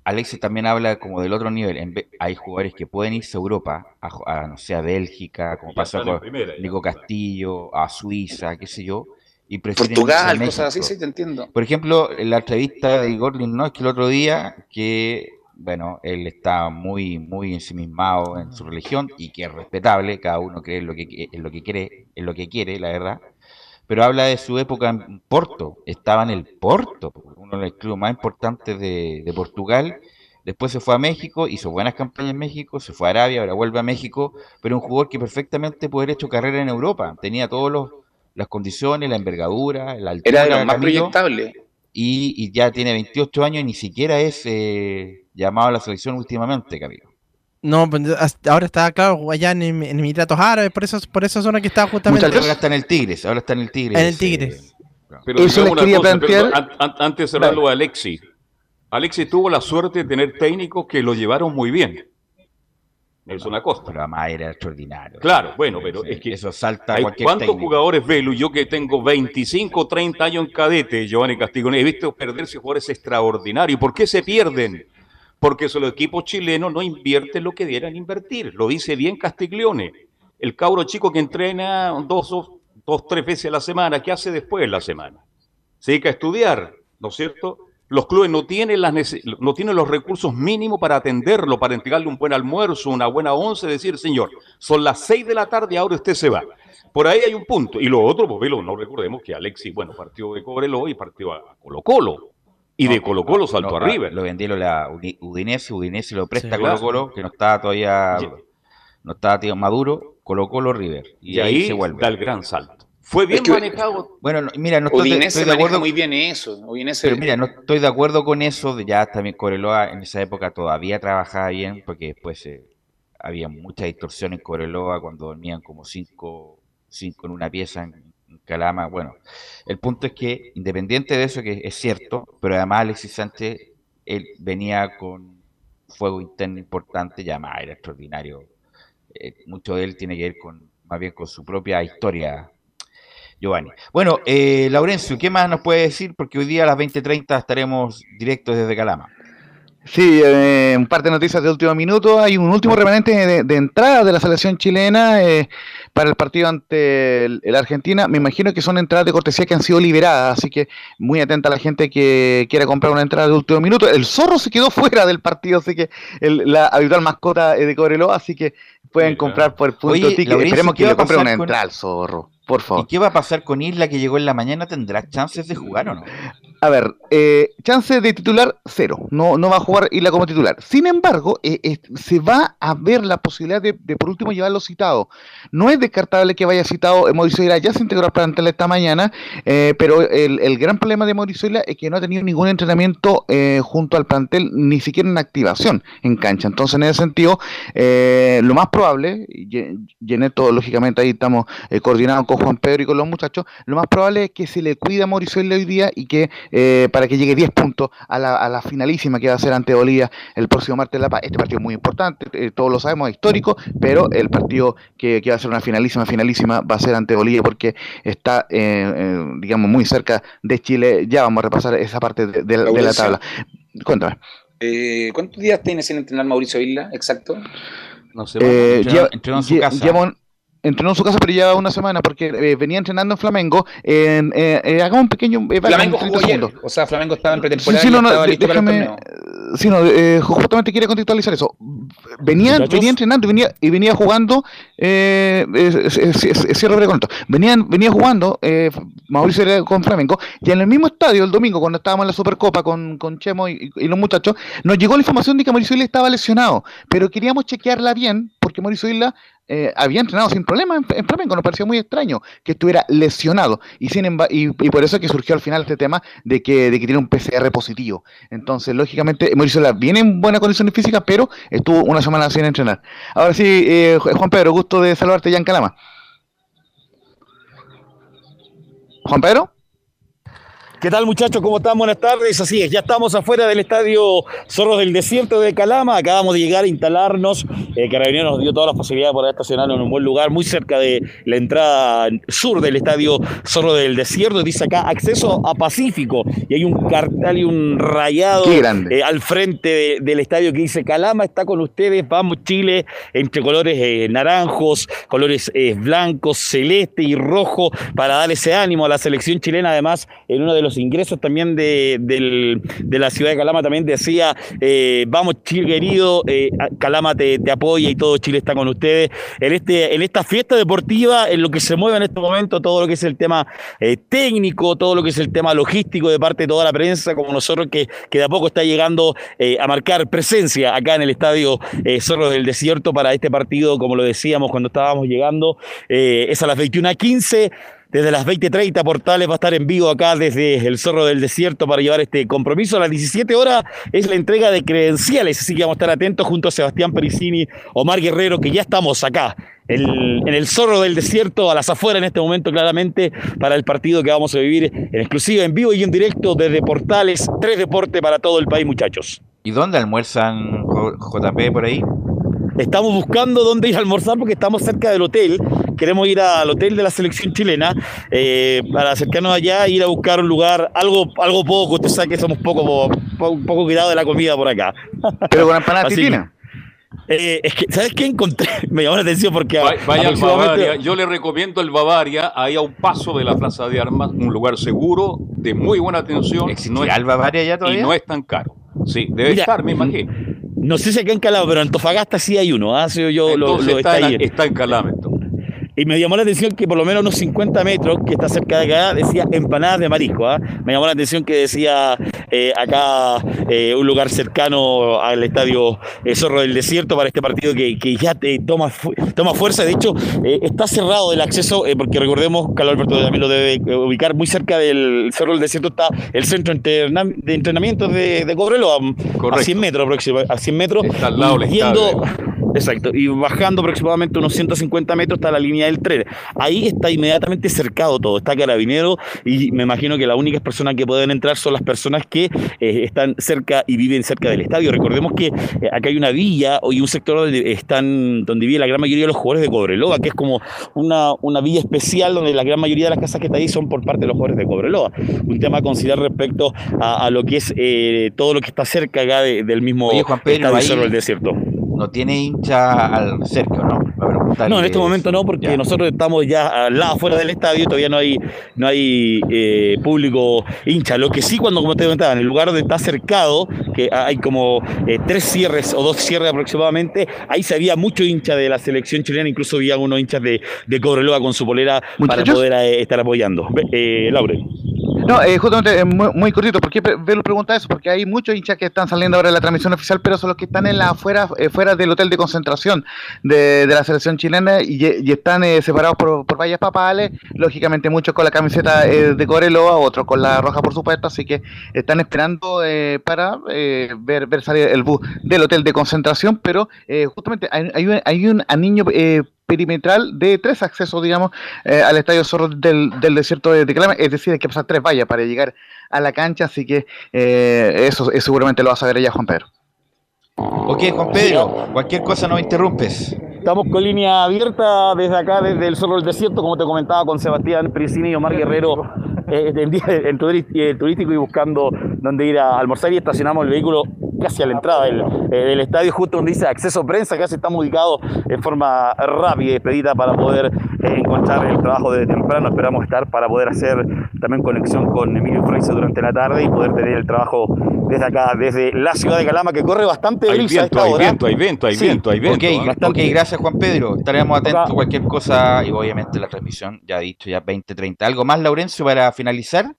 E: Alexis también habla como del otro nivel. En hay jugadores que pueden irse a Europa, a, a, no sé, a Bélgica, como pasó
B: en
E: con
B: primera.
E: Nico Castillo, a Suiza, qué sé yo, y
H: Portugal, cosas así, sí, te entiendo.
E: Por ejemplo, en la entrevista de Igor Lichnowsky el otro día, que, bueno, él está muy, muy ensimismado en su religión y que es respetable, cada uno cree en lo que, en lo que quiere, en lo que quiere, la verdad. pero habla de su época en Porto. Estaba en el Porto, uno de los clubes más importantes de, de Portugal. Después se fue a México, hizo buenas campañas en México, se fue a Arabia, ahora vuelve a México, pero un jugador que perfectamente puede haber hecho carrera en Europa. Tenía todas las condiciones, la envergadura, la altura.
H: Era de los más
E: y, y ya tiene 28 años y ni siquiera es eh, llamado a la selección últimamente, Camilo.
F: No, pues, hasta ahora está, claro, allá en, en Emiratos Árabes, por eso, por esa zona que está justamente.
E: Muchas ahora está en el Tigres, ahora está en el Tigres.
F: En el
E: eh,
F: Tigres.
B: Pero
C: Eso les quería
B: una cosa,
C: plantear.
B: antes de cerrar lo de Alexi. Alexi tuvo la suerte de tener técnicos que lo llevaron muy bien. Nelson Acosta.
E: Pero además era extraordinario.
B: Claro, bueno, pero es que
E: Eso salta a
B: hay
E: cualquier
B: cuántos
E: técnico.
B: jugadores Velu, yo que tengo 25 o 30 años en cadete, Giovanni Castigone, he visto perderse jugadores extraordinarios. ¿Por qué se pierden? Porque los equipos chilenos no invierten lo que debieran invertir. Lo dice bien Castiglione. El cabro chico que entrena dos, o- dos, tres veces a la semana, ¿qué hace después de la semana? Se dedica a estudiar, ¿no es cierto? Los clubes no tienen, las no tienen los recursos mínimos para atenderlo, para entregarle un buen almuerzo, una buena once, decir, señor, son las seis de la tarde ahora usted se va. Por ahí hay un punto. Y lo otro, pues no recordemos que Alexis, bueno, partió de Cobreloa y partió a Colo Colo. Y de Colo Colo saltó
E: No,
B: a River.
E: Lo vendió la Udi- Udinese, Udinese lo presta
B: Sí,
E: a Colo. Colo, que no estaba todavía, no estaba tío, maduro, Colo Colo River. Y,
B: Y ahí
E: se vuelve.
B: da el gran salto. Fue bien
H: que-
B: manejado.
E: Bueno, no, mira, no estoy, de-
H: Udinese
E: estoy de
H: maneja
E: acuerdo.
H: muy bien eso. Udinese,
E: Pero mira, no estoy de acuerdo con eso. De ya también Coreloa en esa época todavía trabajaba bien, porque después eh, había mucha distorsión en Coreloa cuando dormían como cinco, cinco en una pieza en Calama. Bueno, el punto es que, independiente de eso, que es cierto, pero además Alexis Sánchez, él venía con fuego interno importante, ya más era extraordinario. Eh, mucho de él tiene que ver con más bien con su propia historia Giovanni. Bueno, eh, Laurencio, ¿qué más nos puede decir? Porque hoy día a las 20.30 estaremos directos desde Calama.
C: Sí, eh, un par de noticias de último minuto. Hay un último remanente de, de entrada de la selección chilena eh, para el partido ante el, el Argentina. Me imagino que son entradas de cortesía que han sido liberadas, así que muy atenta a la gente que quiera comprar una entrada de último minuto. El zorro se quedó fuera del partido, así que el- la habitual mascota eh, de Cobreloa, así que pueden
B: Mira.
C: comprar por punto
E: Oye,
C: ticket. Esperemos
E: ¿qué
C: que le
E: pasar
C: una
E: con-
C: entrada al zorro, por favor.
E: ¿Y qué va a pasar con Isla que llegó en la mañana? ¿Tendrá chances de jugar o no?
C: A ver, eh, chance de titular cero, no, no va a jugar Isla como titular. Sin embargo, eh, se va a ver la posibilidad de, por último llevarlo citado. No es descartable que vaya citado Mauricio Isla, ya se integró al plantel esta mañana, eh, pero el, el gran problema de Mauricio Isla es que no ha tenido ningún entrenamiento eh, junto al plantel, ni siquiera en activación en cancha. Entonces, en ese sentido, lo más probable, y, y en esto lógicamente ahí estamos coordinados con Juan Pedro y con los muchachos, lo más probable es que se le cuida a Mauricio Isla hoy día y que eh, para que llegue 10 puntos a la, a la finalísima que va a ser ante Bolivia el próximo martes de La Paz. Este partido es muy importante, eh, todos lo sabemos, es histórico, pero el partido que, que va a ser una finalísima, finalísima va a ser ante Bolivia porque está, eh, eh, digamos, muy cerca de Chile. Ya vamos a repasar esa parte de, de- de la tabla. Cuéntame.
H: Eh, ¿Cuántos días tiene sin entrenar Mauricio Isla? Exacto.
B: No sé,
C: Eh, lleva-
E: en su casa.
C: lleva entrenó en su casa, pero lleva una semana porque eh, venía entrenando en Flamengo. En, eh, eh, hagamos un pequeño. eh,
H: Flamengo
C: un 30
H: jugó ayer. O sea, Flamengo estaba en pretemporada
C: sí, no, no, déjame, sí, no, eh, justamente quiere contextualizar eso. Venía, venía entrenando y venía, y venía jugando, eh, eh, eh, eh, eh, cierro breve con esto. Venían, venía jugando eh, Mauricio Herrera con Flamengo y en el mismo estadio el domingo, cuando estábamos en la Supercopa con, con Chemo y, y los muchachos, nos llegó la información de que Mauricio estaba lesionado, pero queríamos chequearla bien porque Mauricio Isla eh, había entrenado sin problema en, en Flamengo, nos pareció muy extraño que estuviera lesionado y, sin y, y por eso es que surgió al final este tema de que, de que tiene un PCR positivo. Entonces, lógicamente, Mauricio viene en buenas condiciones físicas, pero estuvo una semana sin entrenar. Ahora sí, eh, Ju- Juan Pedro, gusto de saludarte ya en Calama. Juan Pedro.
I: ¿Qué tal muchachos? ¿Cómo están? Buenas tardes. Así es, ya estamos afuera del estadio Zorros del Desierto de Calama. Acabamos de llegar a instalarnos. Eh, Carabineros nos dio todas las posibilidades para estacionarnos en un buen lugar, muy cerca de la entrada sur del estadio Zorro del Desierto. Dice acá acceso a Pacífico. Y hay un cartel y un rayado eh, al frente de- del estadio que dice Calama está con ustedes, vamos Chile, entre colores eh, naranjos, colores eh, blancos, celeste y rojo, para dar ese ánimo a la selección chilena, además, en uno de los los ingresos también de, de la ciudad de Calama también decía, eh, vamos Chile querido, eh, Calama te, apoya y todo Chile está con ustedes. En, este, en esta fiesta deportiva, en lo que se mueve en este momento, todo lo que es el tema eh, técnico, todo lo que es el tema logístico de parte de toda la prensa, como nosotros que, que de a poco está llegando a marcar presencia acá en el estadio Zorro del Desierto para este partido, como lo decíamos cuando estábamos llegando, es a las 21.15. Desde las 20.30 Portales va a estar en vivo acá desde el Zorro del Desierto para llevar este compromiso. A las 17 horas es la entrega de credenciales, así que vamos a estar atentos junto a Sebastián Pericini, Omar Guerrero, que ya estamos acá el- en el Zorro del Desierto, a las afueras en este momento claramente, para el partido que vamos a vivir en exclusiva, en vivo y en directo desde Portales, tres deportes para todo el país, muchachos.
E: ¿Y dónde almuerzan JP por ahí?
I: Estamos buscando dónde ir a almorzar porque estamos cerca del hotel. Queremos ir al hotel de la selección chilena eh, para acercarnos allá e ir a buscar un lugar, algo, algo poco. Usted sabe que somos poco, po- un poco cuidados de la comida por acá.
C: Pero con empanadas
I: Así que,
C: titina.
I: eh, es que, ¿sabes qué encontré? Me llamó la atención porque
B: Va- Vaya al
I: aproximadamente-
B: Bavaria. Yo le recomiendo el Bavaria, ahí a un paso de la Plaza de Armas, un lugar seguro, de muy buena atención.
E: ¿Existirá el Bavaria ya todavía?
B: Y no es tan caro. Sí, debe
I: Mira,
B: estar, me imagino.
I: No sé si acá en Calama, pero en Antofagasta sí hay uno. ¿ah? Sí, yo lo,
B: Entonces
I: lo-
B: está,
I: está
B: en,
I: ahí.
B: está en Calama. entonces.
I: Y me llamó la atención que por lo menos unos 50 metros, que está cerca de acá, decía empanadas de marisco. ¿ah? Me llamó la atención que decía eh, acá eh, un lugar cercano al estadio eh, Zorro del Desierto para este partido que, que ya te toma, fu- toma fuerza. De hecho, está cerrado el acceso, porque recordemos, Carlos Alberto también lo debe ubicar, muy cerca del Zorro del Desierto está el centro de entrenamiento de, de Cobreloa, a
B: Correcto.
I: 100 metros aproximadamente, a 100 metros.
B: Está al lado del.
I: Exacto, y bajando aproximadamente unos 150 metros está la línea del tren. Ahí está inmediatamente cercado todo, está carabinero y me imagino que las únicas personas que pueden entrar son las personas que eh, están cerca y viven cerca del estadio. Recordemos que eh, acá hay una villa y un sector donde están donde vive la gran mayoría de los jugadores de Cobreloa, que es como una, una villa especial donde la gran mayoría de las casas que está ahí son por parte de los jugadores de Cobreloa. Un tema a considerar respecto a, a lo que es eh, todo lo que está cerca acá de- del mismo
E: Oye, Juan Pedro,
I: estadio
E: ahí-
I: Cerro del Desierto.
E: No tiene hincha al cerca, ¿no?
I: No, en este momento no, porque
E: Ya.
I: nosotros estamos ya al lado afuera del estadio, todavía no hay, no hay eh, público hincha. Lo que sí, cuando, como te comentaba, en el lugar donde está cercado, que hay como eh, tres cierres o dos cierres aproximadamente, ahí se había mucho hincha de la selección chilena, incluso había unos hinchas de, de Cobreloa con su polera para
C: Muchachos.
I: poder eh, estar apoyando. Ve- Eh, Laure.
C: No, eh, justamente, eh, muy, muy cortito, ¿por qué Pe- Velo pregunta eso? Porque hay muchos hinchas que están saliendo ahora de la transmisión oficial, pero son los que están en la afuera, eh, fuera del hotel de concentración de, de la selección chilena y, están eh, separados por, por vallas papales, lógicamente muchos con la camiseta eh, de Coreloa, otros con la roja por supuesto, así que están esperando eh, para ver, ver salir el bus del hotel de concentración, pero justamente hay, hay un, hay un eh, perimetral de tres accesos, digamos, eh, al Estadio Zorro del, del Desierto de, Calama, es decir, hay que pasar tres vallas para llegar a la cancha, así que eh, eso, eh, seguramente lo va a saber ya Juan Pedro.
E: Ok, Juan Pedro, cualquier cosa no interrumpes.
I: Estamos con línea abierta desde acá, desde el Zorro del Desierto, como te comentaba, con Sebastián Priscini y Omar Guerrero eh, en día eh, turístico y buscando dónde ir a almorzar y estacionamos el vehículo casi a la entrada del, eh, estadio, justo donde dice acceso prensa, casi estamos ubicados en forma rápida y expedita para poder encontrar el trabajo de temprano. Esperamos estar para poder hacer también conexión con Emilio Freise durante la tarde y poder tener el trabajo desde acá, desde la ciudad de Calama, que corre bastante
B: Hay
I: brisa a
B: viento,
I: esta
B: hay
I: hora.
B: viento, hay viento, hay
I: Sí.
B: viento, hay viento.
E: Ok, ok, gracias Juan Pedro. Estaremos atentos a cualquier cosa y obviamente la transmisión, ya dicho, ya 20-30. ¿Algo más, Laurencio, para finalizar?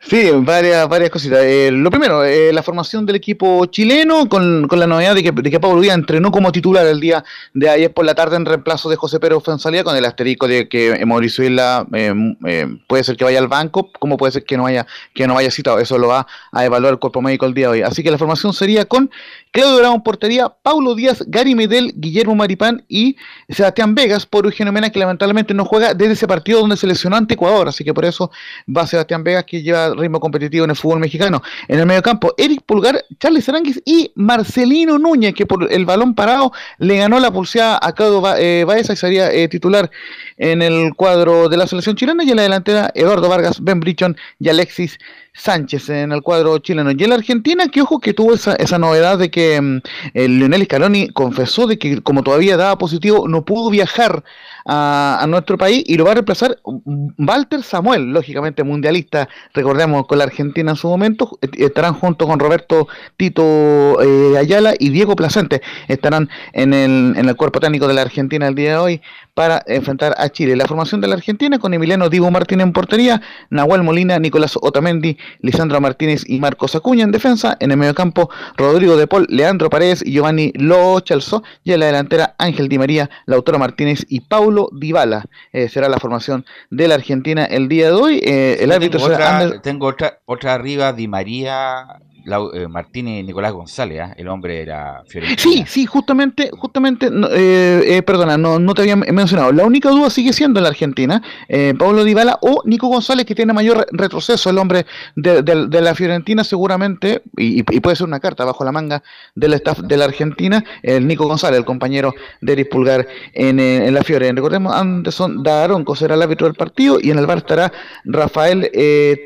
C: Sí, varias, varias cositas. Eh, lo primero, eh, la formación del equipo chileno, con, con la novedad de que, de que Pablo Díaz entrenó como titular el día de ayer por la tarde en reemplazo de José Pedro Fonsalía, con el asterisco de que Mauricio Isla eh, eh, puede ser que vaya al banco, como puede ser que no vaya, que no vaya citado. Eso lo va a evaluar el cuerpo médico el día de hoy. Así que la formación sería con Claudio Bravo en portería, Paulo Díaz, Gary Medel, Guillermo Maripán y Sebastián Vegas por Eugenio Mena, que lamentablemente no juega desde ese partido donde se lesionó ante Ecuador. Así que por eso va Sebastián Vegas, que lleva ritmo competitivo en el fútbol mexicano. En el mediocampo, Eric Pulgar, Charles Aranguis y Marcelino Núñez, que por el balón parado le ganó la pulseada a Ba- eh, Baeza y sería eh, titular en el cuadro de la selección chilena. Y en la delantera, Eduardo Vargas, Ben Brichon y Alexis Sánchez en el cuadro chileno. Y en la Argentina, que ojo que tuvo esa, esa novedad de que mm, el Lionel Scaloni confesó de que como todavía daba positivo, no pudo viajar a, a, nuestro país y lo va a reemplazar Walter Samuel, lógicamente mundialista, recordemos con la Argentina en su momento, estarán junto con Roberto Tito eh, Ayala y Diego Placente, estarán en el, en el cuerpo técnico de la Argentina el día de hoy para enfrentar a Chile. La formación de la Argentina con Emiliano Divo Martínez en portería, Nahuel Molina, Nicolás Otamendi, Lisandro Martínez y Marcos Acuña en defensa, en el mediocampo Rodrigo De Paul, Leandro Paredes y Giovanni Lo Chelso, y en la delantera Ángel Di María, Lautaro Martínez y Paulo Dybala. Eh, será la formación de la Argentina el día de hoy. Eh, el árbitro
E: tengo,
C: será
E: otra,
C: Ander-
E: tengo otra, otra arriba, Di María, Lau- eh, Martínez Nicolás González, ¿ah? el hombre era Fiorentina.
C: Sí, sí, justamente, justamente, eh, eh, perdona, no, te había mencionado. La única duda sigue siendo en la Argentina, eh, Pablo Dybala o Nico González, que tiene mayor re- retroceso, el hombre de, de- de la Fiorentina seguramente, y, puede ser una carta bajo la manga del staff de la Argentina, el Nico González, el compañero de Eric Pulgar en, en la Fiore. Recordemos, Anderson Daronco será el árbitro del partido y en el bar estará Rafael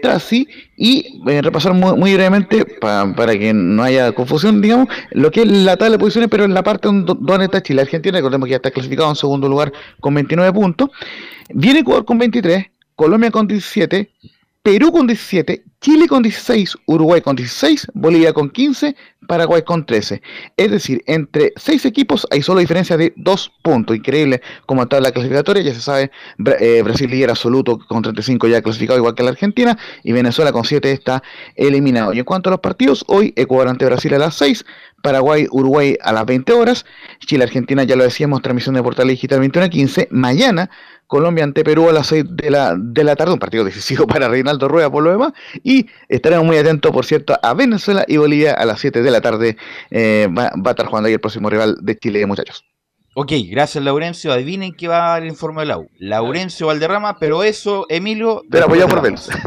C: Trasi y eh, repasar muy, brevemente pa- para que no haya confusión, digamos, lo que es la tabla de posiciones, pero en la parte donde, donde está Chile. Argentina, recordemos que ya está clasificado en segundo lugar con 29 puntos. Viene Ecuador con 23, Colombia con 17, Perú con 17, Chile con 16, Uruguay con 16, Bolivia con 15, Paraguay con 13. Es decir, entre seis equipos hay solo diferencia de dos puntos. Increíble como está la clasificatoria. Ya se sabe, eh, Brasil líder absoluto con 35 ya clasificado igual que la Argentina y Venezuela con 7 está eliminado. Y en cuanto a los partidos, hoy Ecuador ante Brasil a las 6, Paraguay, Uruguay a las 20 horas, Chile, Argentina, ya lo decíamos, transmisión de Portal Digital 21 a 15, mañana Colombia ante Perú a las 6 de la, de la tarde, un partido decisivo para Reinaldo Rueda por lo demás, y estaremos muy atentos, por cierto, a Venezuela y Bolivia a las 7 de la tarde, eh, va, va a estar jugando ahí el próximo rival de Chile, muchachos.
E: Ok, gracias Laurencio. Adivinen qué va el informe de la U. Laurencio Valderrama, pero eso, Emilio.
C: Pero apoyado por
E: pausa.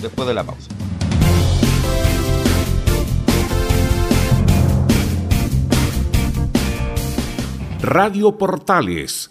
E: Después de la pausa.
L: Radio Portales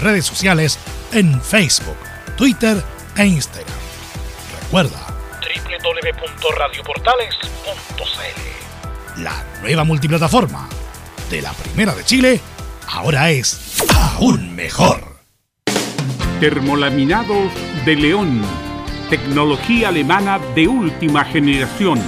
A: redes sociales en Facebook, Twitter e Instagram. Recuerda www.radioportales.cl La nueva multiplataforma de la Primera de Chile ahora es aún mejor.
L: Termolaminados de León. Tecnología alemana de última generación.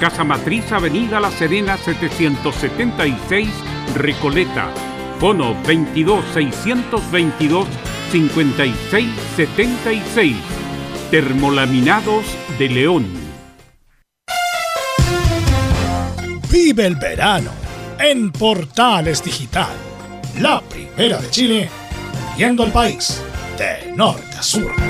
L: Casa Matriz, Avenida La Serena 776, Recoleta. Fono 22 622 5676. Termolaminados de León.
A: Vive el verano en Portales Digital. La Primera de Chile, viendo el país de norte a sur.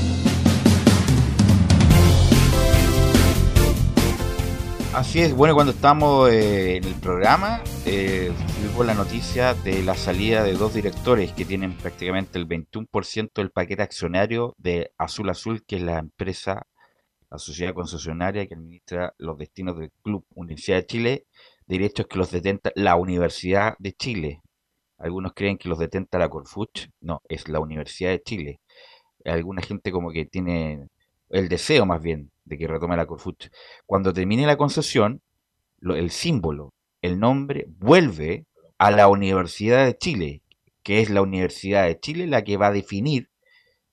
E: Así es, bueno, cuando estamos eh, en el programa, eh, tuvimos la noticia de la salida de dos directores que tienen prácticamente el 21% del paquete accionario de Azul Azul, que es la empresa, la sociedad concesionaria que administra los destinos del Club Universidad de Chile, derechos que los detenta la Universidad de Chile. Algunos creen que los detenta la Corfuch, no, es la Universidad de Chile. Alguna gente como que tiene el deseo más bien de que retome la Corfuch. Cuando termine la concesión, el símbolo, el nombre, vuelve a la Universidad de Chile, que es la Universidad de Chile la que va a definir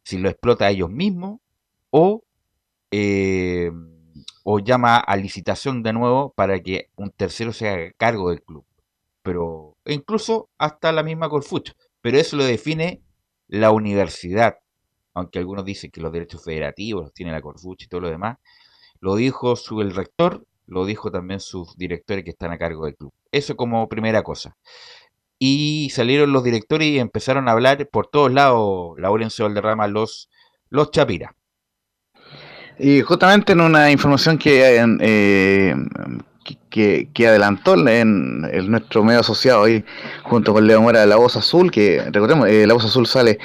E: si lo explota a ellos mismos o, eh, o llama a licitación de nuevo para que un tercero se haga cargo del club. Pero incluso hasta la misma Corfuch. Pero eso lo define la universidad aunque algunos dicen que los derechos federativos los tiene la Corfuch y todo lo demás, lo dijo su, el rector, lo dijo también sus directores que están a cargo del club. Eso como primera cosa. Y salieron los directores y empezaron a hablar por todos lados, Laurencio Valderrama, los, los Chapira.
C: Y justamente en una información que, eh, que, adelantó en, nuestro medio asociado ahí, junto con Leo Mora de La Voz Azul, que recordemos, eh, La Voz Azul sale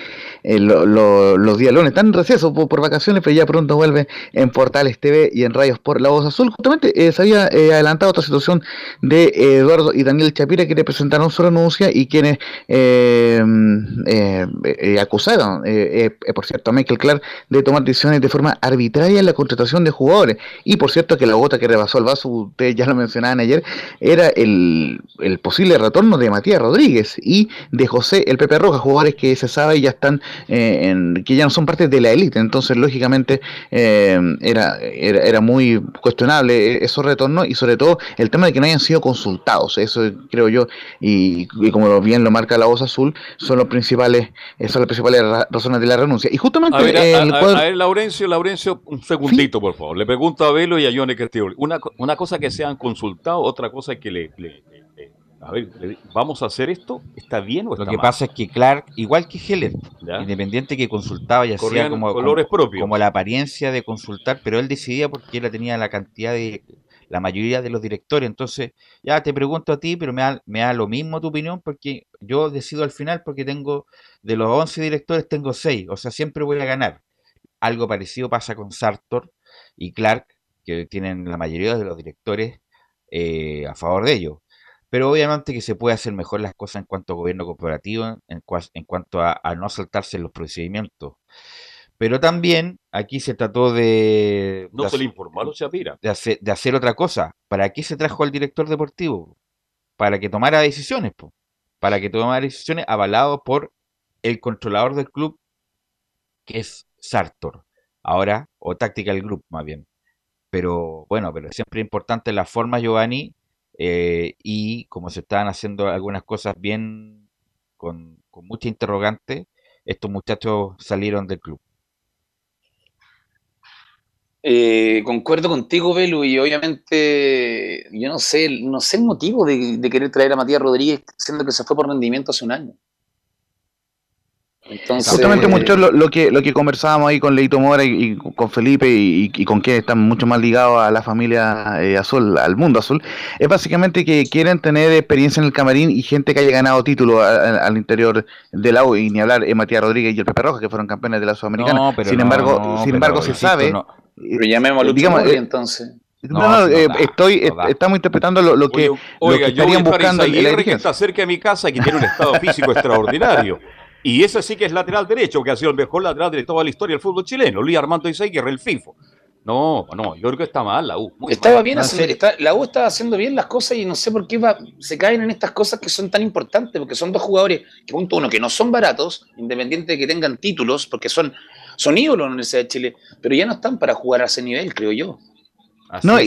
C: eh, los días lunes, están en receso por, vacaciones, pero ya pronto vuelve en Portales TV y en Radios por La Voz Azul. Justamente eh, se había adelantado otra situación de Eduardo y Daniel Chapira, que le presentaron su renuncia y quienes acusaron, por cierto, a Michael Clark de tomar decisiones de forma arbitraria en la contratación de jugadores. Y por cierto, que la gota que rebasó el vaso, ustedes ya lo mencionaban ayer, era el, posible retorno de Matías Rodríguez y de José el Pepe Rojas, jugadores que se sabe ya están, eh, en, que ya no son parte de la élite, entonces lógicamente eh, era, era, muy cuestionable esos retornos y sobre todo el tema de que no hayan sido consultados, eso creo yo, y, como bien lo marca la voz azul, son los principales, son las principales razones de la renuncia. Y justamente
B: a ver, Laurencio, Laurencio, un segundito, por favor. Le pregunto a Velo y a Johnny Castillo. Una, una cosa que sean consultados otra cosa es que le, a ver, ¿vamos a hacer esto? ¿Está bien o está
E: Lo que pasa es que Clark, igual que Heller, independiente que consultaba y hacía como,
B: colores
E: como,
B: propios.
E: como la apariencia de consultar, pero él decidía porque él tenía la cantidad de la mayoría de los directores. Entonces, ya te pregunto a ti, pero me da, me da lo mismo tu opinión porque yo decido al final porque tengo, de los 11 directores, tengo 6. O sea, siempre voy a ganar. Algo parecido pasa con Sartor y Clark, que tienen la mayoría de los directores eh, a favor de ello. Pero obviamente que se puede hacer mejor las cosas en cuanto a gobierno corporativo, en, en cuanto a, no saltarse los procedimientos. Pero también aquí se trató de...
B: No se le informó
E: De hacer, de hacer otra cosa. ¿Para qué se trajo al director deportivo? Para que tomara decisiones, para que tomara decisiones avalado por el controlador del club, que es Sartor. Ahora, o Tactical Group más bien. Pero bueno, pero siempre importante la forma, Giovanni, eh, y como se estaban haciendo algunas cosas bien con, mucha interrogante, estos muchachos salieron del club.
H: Eh, concuerdo contigo, Belu, y obviamente yo no sé, no sé el motivo de, querer traer a Matías Rodríguez, siendo que se fue por rendimiento hace un año.
C: Justamente mucho lo, que lo que conversábamos ahí con Leito Mora y, con Felipe y, con quien están mucho más ligados a la familia eh, azul, al mundo azul, es básicamente que quieren tener experiencia en el camarín y gente que haya ganado título al interior del la y ni hablar eh, Matías Rodríguez y el Pepe Rojas, que fueron campeones de la Sudamericana. sin embargo, sin embargo se sabe.
H: Pero llamémoslo digamos, eh, entonces.
C: No, no, estoy, estamos interpretando lo, que,
B: oiga, lo que estarían buscando. que está cerca de mi casa y que tiene un estado físico extraordinario. Y ese sí que es lateral derecho, que ha sido el mejor lateral de toda la historia del fútbol chileno. Luis Armando Isegui, el FIFO. No, no, yo creo que está mal la U.
H: Estaba bien, la U estaba haciendo bien las cosas y no sé por qué se caen en estas cosas que son tan importantes, porque son dos jugadores, que punto uno, que no son baratos, independiente de que tengan títulos, porque son, son ídolos en la Universidad de Chile, pero ya no están para jugar a ese nivel, creo yo.
E: Así
C: No, y,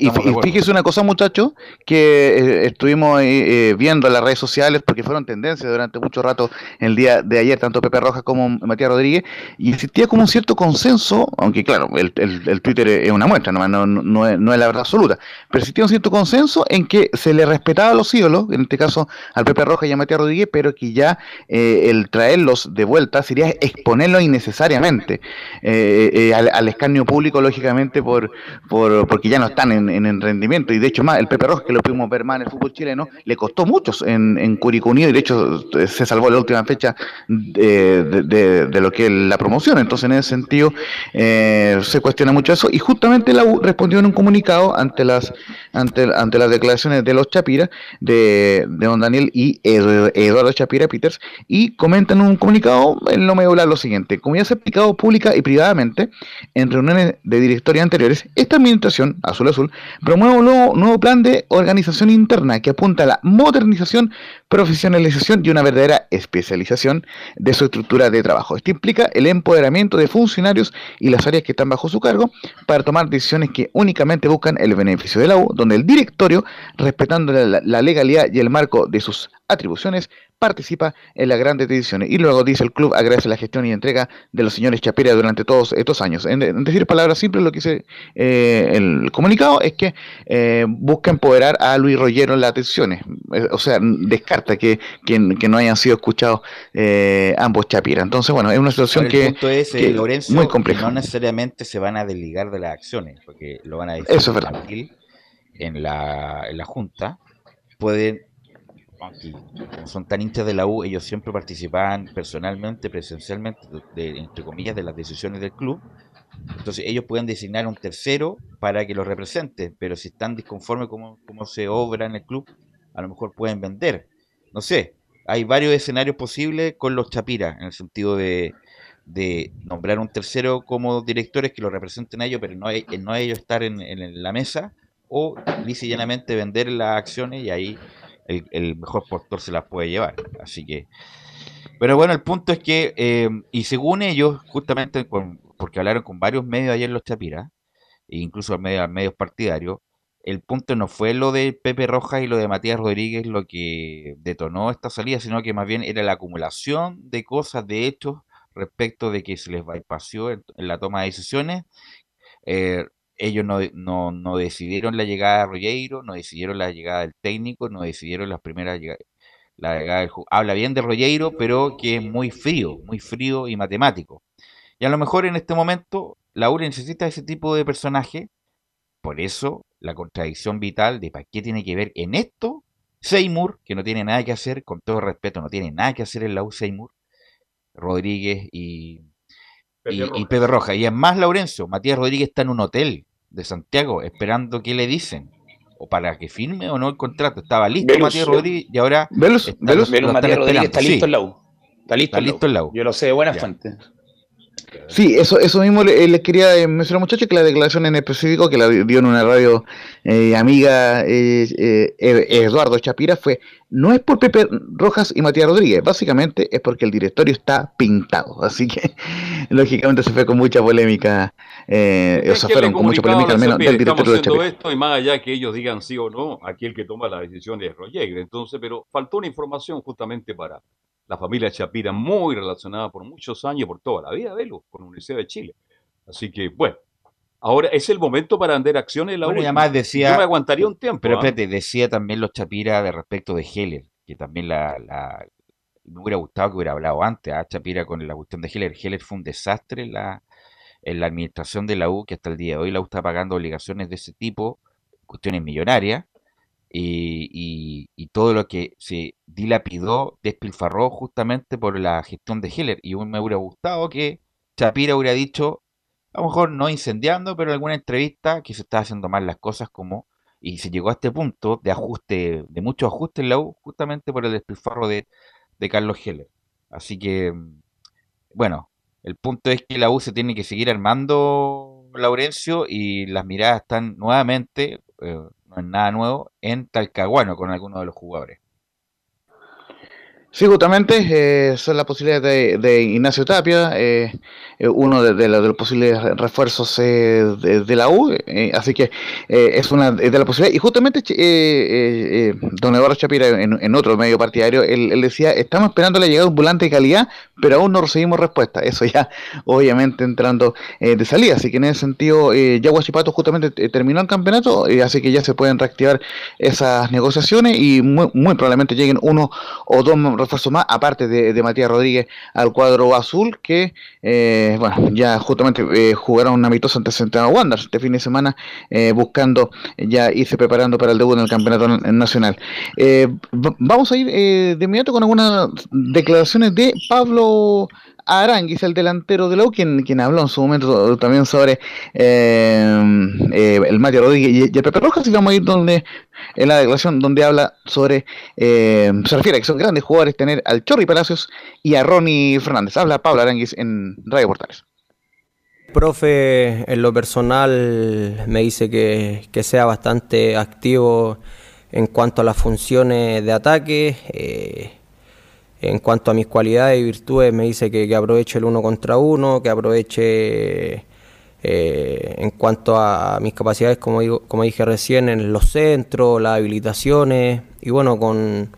C: y- fíjese una cosa, muchachos, que eh, estuvimos eh, viendo en las redes sociales, porque fueron tendencias durante mucho rato el día de ayer, tanto Pepe Rojas como Matías Rodríguez, y existía como un cierto consenso, aunque claro, el, el- el Twitter es una muestra, no, no, no es, no es la verdad absoluta, pero existía un cierto consenso en que se le respetaba a los ídolos, en este caso al Pepe Rojas y a Matías Rodríguez, pero que ya eh, el traerlos de vuelta sería exponerlos innecesariamente eh, eh, al, al escarnio público, lógicamente, por, por porque ya no están en, en rendimiento. Y de hecho, más el Pepe Rojas, que lo pudimos ver más en el fútbol chileno, le costó muchos en, en Curicó Unido y de hecho eh, se salvó la última fecha de, de- de- de lo que es la promoción. Entonces, en ese sentido, eh, se cuestiona mucho eso. Y justamente la U respondió en un comunicado ante las ante, ante las declaraciones de los Chapira, de, de don Daniel y Edu- Eduardo Chapira Peters, y comentan en un comunicado en lo medular lo siguiente. Como ya se ha explicado pública y privadamente en reuniones de directorio anteriores, esta administración, Azul Azul, promueve un nuevo, nuevo plan de organización interna que apunta a la modernización, profesionalización y una verdadera especialización de su estructura de trabajo. Esto implica el empoderamiento de funcionarios y las áreas que están bajo su cargo para tomar decisiones que únicamente buscan el beneficio de la U, donde el directorio, respetando la, la legalidad y el marco de sus atribuciones, participa en las grandes decisiones. Y luego dice el club agradece la gestión y entrega de los señores Chapira durante todos estos años. En, en decir palabras simples, lo que dice eh, el comunicado es que eh, busca empoderar a Luis Rollero en las decisiones. Eh, o sea, descarta que, que, que no hayan sido escuchados eh, ambos Chapira. Entonces, bueno, es una situación
E: el
C: que,
E: punto es, eh,
C: que
E: Lorenzo,
C: muy compleja.
E: no necesariamente se van a desligar de las acciones, porque lo van a decir
C: Eso es
E: en la, en la Junta. Pueden, como son tan hinchas de la U, ellos siempre participaban personalmente, presencialmente, entre comillas, de las decisiones del club. Entonces ellos pueden designar un tercero para que los represente, pero si están disconformes con cómo se obra en el club, a lo mejor pueden vender. No sé, hay varios escenarios posibles con los Chapira, en el sentido de, de nombrar un tercero como directores que lo representen a ellos, pero no, e- no a ellos estar en, en la mesa, o lisa y llanamente vender las acciones y ahí el, mejor postor se las puede llevar. Así que, pero bueno, el punto es que, eh, y según ellos, justamente con- porque hablaron con varios medios ayer los Chapira, e incluso medios, medios partidarios, el punto no fue lo de Pepe Rojas y lo de Matías Rodríguez lo que detonó esta salida, sino que más bien era la acumulación de cosas, de hechos, respecto de que se les bypassó en, en la toma de decisiones. Eh, ellos no, no, no decidieron la llegada de Rogueiro, no decidieron la llegada del técnico, no decidieron las primeras llega- la llegada del Habla bien de Rogueiro, pero que es muy frío, muy frío y matemático. Y a lo mejor en este momento la URE necesita ese tipo de personaje. Por eso la contradicción vital de para qué tiene que ver en esto Seymour, que no tiene nada que hacer, con todo respeto, no tiene nada que hacer en la U Seymour, Rodríguez y,
B: Pepe
E: y, y. Pepe Rojas. Y es más, Laurencio, Matías Rodríguez está en un hotel de Santiago esperando que le dicen. O para que firme o no el contrato. Estaba listo
H: Velus,
E: Matías Rodríguez y ahora
C: Velus,
E: está-
C: Velus.
H: Matías Rodríguez está listo
E: Sí,
H: en la U. Está listo,
E: está
H: en la U.
E: listo en la U.
H: Yo lo sé de buenas
E: Ya.
H: fuentes.
C: Sí, eso, eso mismo le- les quería eh, mencionar, muchachos, que la declaración en específico que la di- dio en una radio eh, amiga eh, Eduardo Chapira fue, no es por Pepe Rojas y Matías Rodríguez, básicamente es porque el directorio está pintado, así que lógicamente se fue con mucha polémica, o
B: que
C: fueron
B: le
C: con mucha polémica al menos del directorio de Chapira.
B: esto y más allá que ellos digan sí o no, aquí el que toma la decisión es Roger. Entonces, pero faltó una información justamente para la familia Chapira, muy relacionada por muchos años, por toda la vida, Velo, con la Universidad de Chile. Así que, bueno, ahora es el momento para vender acciones en la
E: Bueno, y además decía-
B: Yo me aguantaría un tiempo.
E: Pero
B: ¿ah?
E: espérate, decía también los Chapira de respecto de Heller, que también la, la- me hubiera gustado que hubiera hablado antes, a Chapira con la cuestión de Heller. Heller fue un desastre en la, en la administración de la U, que hasta el día de hoy la U está pagando obligaciones de ese tipo, cuestiones millonarias, y, y- todo lo que se dilapidó, despilfarró justamente por la gestión de Heller. Y me hubiera gustado que Chapira hubiera dicho, a lo mejor no incendiando, pero en alguna entrevista que se está haciendo mal las cosas como y se llegó a este punto de ajuste, de mucho ajuste en la U, justamente por el despilfarro de, de Carlos Heller. Así que, bueno, el punto es que la U se tiene que seguir armando, Laurencio, y las miradas están nuevamente, eh, es nada nuevo, en Talcahuano con algunos de los jugadores.
C: Sí, justamente eh, son las posibilidades de, Ignacio Tapia, eh, eh, uno de, los posibles refuerzos de, la U, así que es una de las posibilidades. Y justamente don Eduardo Chapira, en, otro medio partidario, él, decía, estamos esperando la llegada de un volante de calidad, pero aún no recibimos respuesta. Eso ya, obviamente, entrando de salida. Así que en ese sentido, ya Guachipato justamente terminó el campeonato, así que ya se pueden reactivar esas negociaciones y muy, muy probablemente lleguen uno o dos refuerzo más, aparte de, Matías Rodríguez, al cuadro azul, que eh, bueno, ya justamente eh, jugaron una amistosa ante Central Wanderers este fin de semana, eh, buscando ya irse preparando para el debut en el campeonato nacional. vamos a ir de inmediato con algunas declaraciones de Pablo Aranguis, el delantero de Lowe, quien, quien habló en su momento también sobre eh, eh, el Mario Rodríguez y, el Pepe Rojas, y vamos a ir donde, en la declaración donde habla sobre, eh, se refiere a que son grandes jugadores tener al Chorri Palacios y a Ronnie Fernández. Habla Pablo Aranguis en Radio Portales.
M: Profe, en lo personal me dice que, que sea bastante activo en cuanto a las funciones de ataque. Eh, en cuanto a mis cualidades y virtudes, me dice que, aproveche el uno contra uno, que aproveche eh, en cuanto a mis capacidades, como, digo, como dije recién, en los centros, las habilitaciones. Y bueno, con,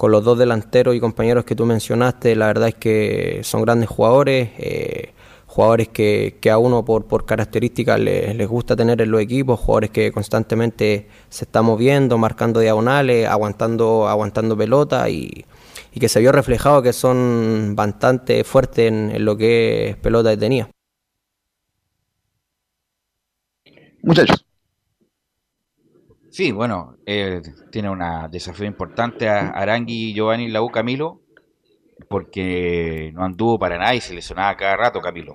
M: los dos delanteros y compañeros que tú mencionaste, la verdad es que son grandes jugadores. Eh, jugadores que, que, a uno por, por características les, les, gusta tener en los equipos, jugadores que constantemente se están moviendo, marcando diagonales, aguantando, aguantando pelota y, y que se vio reflejado que son bastante fuertes en, lo que es pelota tenía.
C: Muchachos.
E: Sí, bueno, eh, tiene un desafío importante a Arangui, Giovanni, Lau, Camilo, porque no anduvo para nada y se lesionaba cada rato Camilo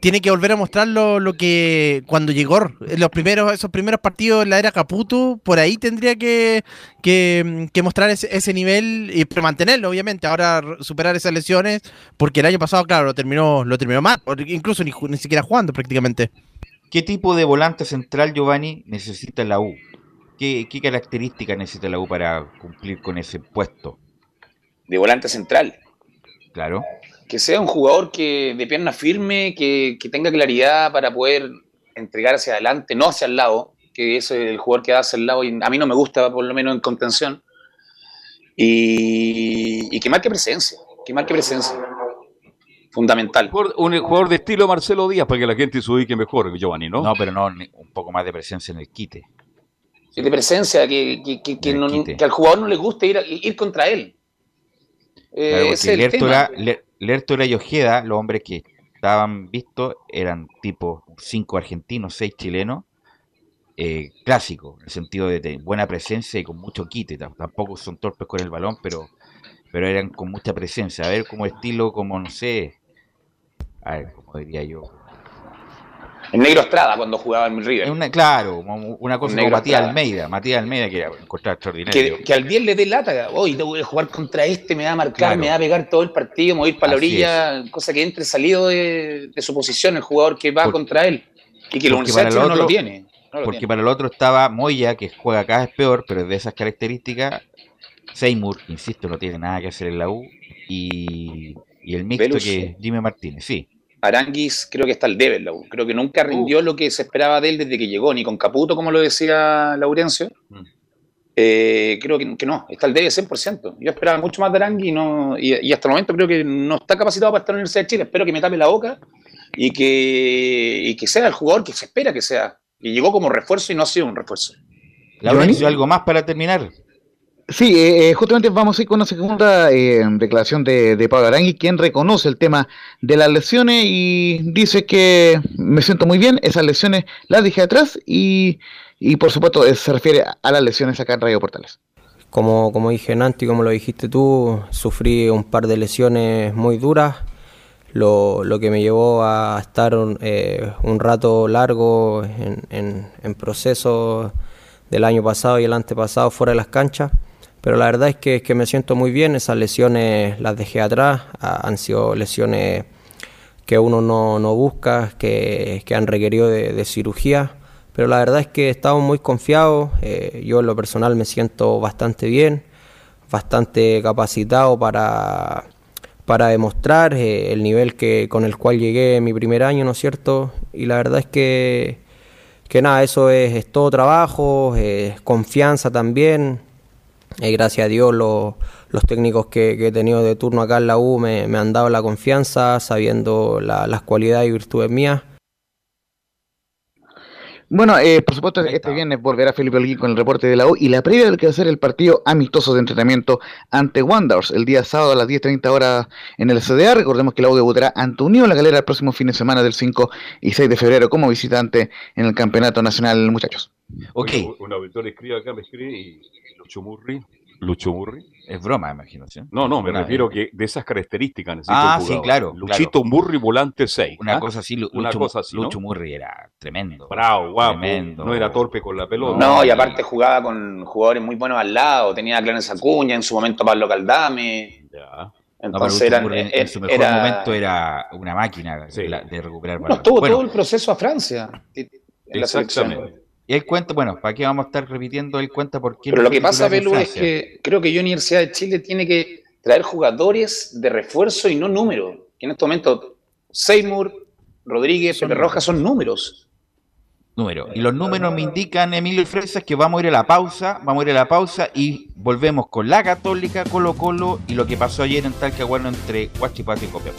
F: tiene que volver a mostrar lo, que cuando llegó, los primeros, esos primeros partidos en la era Caputo, por ahí tendría que, que, mostrar ese, nivel y mantenerlo, obviamente. Ahora superar esas lesiones, porque el año pasado, claro, lo terminó, lo terminó mal, incluso ni, ni siquiera jugando prácticamente.
E: ¿Qué tipo de volante central, Giovanni, necesita la U? ¿Qué, qué características necesita la U para cumplir con ese puesto?
H: De volante central.
E: Claro
H: que sea un jugador que de pierna firme, que, tenga claridad para poder entregar hacia adelante, no hacia el lado, que es el jugador que da hacia el lado y a mí no me gusta, por lo menos en contención, y, que marque presencia, que marque presencia. Fundamental.
B: Un jugador de estilo Marcelo Díaz para que la gente se ubique mejor, Giovanni, ¿no?
E: No, pero no, un poco más de presencia en el quite.
H: De presencia, que, que, al jugador no le guste ir, ir contra él.
E: Eh, es el tema. Lertora y Ojeda, los hombres que estaban vistos, eran tipo cinco argentinos, seis chilenos, eh, clásicos, en el sentido de, buena presencia y con mucho quite. Tampoco son torpes con el balón, pero, pero eran con mucha presencia. A ver, como estilo, como no sé, a ver, como diría yo,
H: en Negro Estrada cuando jugaba en River.
E: Una, claro, una cosa como Matías Almeida. Matías Almeida que era encontrar extraordinario.
H: Que, al 10 le dé lata. Hoy tengo que jugar contra este, me va a marcar, me va a pegar todo el partido, me voy a ir para la orilla. Cosa que entre salido de, su posición el jugador que va contra él. Y que lo no lo tiene.
E: porque para el otro estaba Moya, que juega acá es peor, pero es de esas características. Seymour, insisto, no tiene nada que hacer en la U. Y, el mixto que es Jimmy Martínez, sí.
H: Aranguis creo que está al debe Creo que nunca rindió lo que se esperaba de él desde que llegó, ni con Caputo, como lo decía Laurencio. Mm. Eh, creo que, no, está al debe 100%. Yo esperaba mucho más de Arangui y, no, y, hasta el momento creo que no está capacitado para estar en la Universidad de Chile. Espero que me tape la boca y que, y que sea el jugador que se espera que sea. Y llegó como refuerzo y no ha sido un refuerzo.
E: Laurencio, ¿algo más para terminar?
C: Sí, eh, eh, justamente vamos a ir con una segunda eh, declaración de, Pablo Arangui, quien reconoce el tema de las lesiones y dice que me siento muy bien, esas lesiones las dije atrás y, y por supuesto se refiere a las lesiones acá en Radio Portales.
M: Como, como dije Nanti, como lo dijiste tú, sufrí un par de lesiones muy duras, lo, lo que me llevó a estar un, un rato largo en, en, en proceso del año pasado y el antepasado fuera de las canchas pero la verdad es que, que me siento muy bien, esas lesiones las dejé atrás, han sido lesiones que uno no, no busca, que, que, han requerido de, cirugía, pero la verdad es que he estado muy confiado, eh, yo en lo personal me siento bastante bien, bastante capacitado para, para demostrar eh, el nivel que, con el cual llegué en mi primer año, ¿no es cierto? Y la verdad es que, que nada, eso es, todo trabajo, confianza también. Eh, gracias a Dios los, los técnicos que, que he tenido de turno acá en la U me, me han dado la confianza, sabiendo la- las cualidades y virtudes mías.
C: Bueno, eh, por supuesto, este viernes volverá Felipe Holguín con el reporte de la U y la previa del que va a ser el partido amistoso de entrenamiento ante Wanderers el día sábado a las 10.30 horas en el CDA. Recordemos que la U debutará ante Unión La Galera el próximo fin de semana del 5 y 6 de febrero como visitante en el Campeonato Nacional, muchachos.
E: Ok.
B: Oye, un auditor escribe acá, me escribe y Lucho Murri. Lucho Murri.
E: Es broma, imagino, ¿sí?
B: No, no, me
E: Una-
B: refiero que de esas características necesita
E: Ah, sí, claro,
B: Luchito Murri, volante 6.
E: Una cosa así, Lu-
B: Una
E: Lucho,
B: cosa así, ¿no?
E: Lucho Murri era tremendo.
B: Bravo, guapo.
E: Tremendo.
B: No era torpe con la pelota.
H: No, y aparte jugaba con jugadores muy buenos al lado. Tenía a Clarence Acuña, en su momento Pablo Caldame.
B: Ya.
E: No,
H: Entonces
E: Lucho
H: eran,
E: Murri en,
H: eh,
E: en su mejor
H: era-
E: momento era una máquina de, la- de recuperar
H: estuvo
E: Bueno,
H: todo el proceso a Francia. En la selección.
E: Y él cuenta, bueno, ¿para qué vamos a estar repitiendo? Él cuenta por qué.
H: Pero
E: no
H: lo que pasa, Belu, es que creo que yo Universidad de Chile tiene que traer jugadores de refuerzo y no números. Y en este momento, Seymour, Rodríguez, Pepe Rojas son números.
E: Número. Y los números me indican, Emilio Fresas, que vamos a ir a la pausa, vamos a ir a la pausa y volvemos con la Católica, Colo Colo y lo que pasó ayer en Talcahuano entre Huachipato y Copiapó.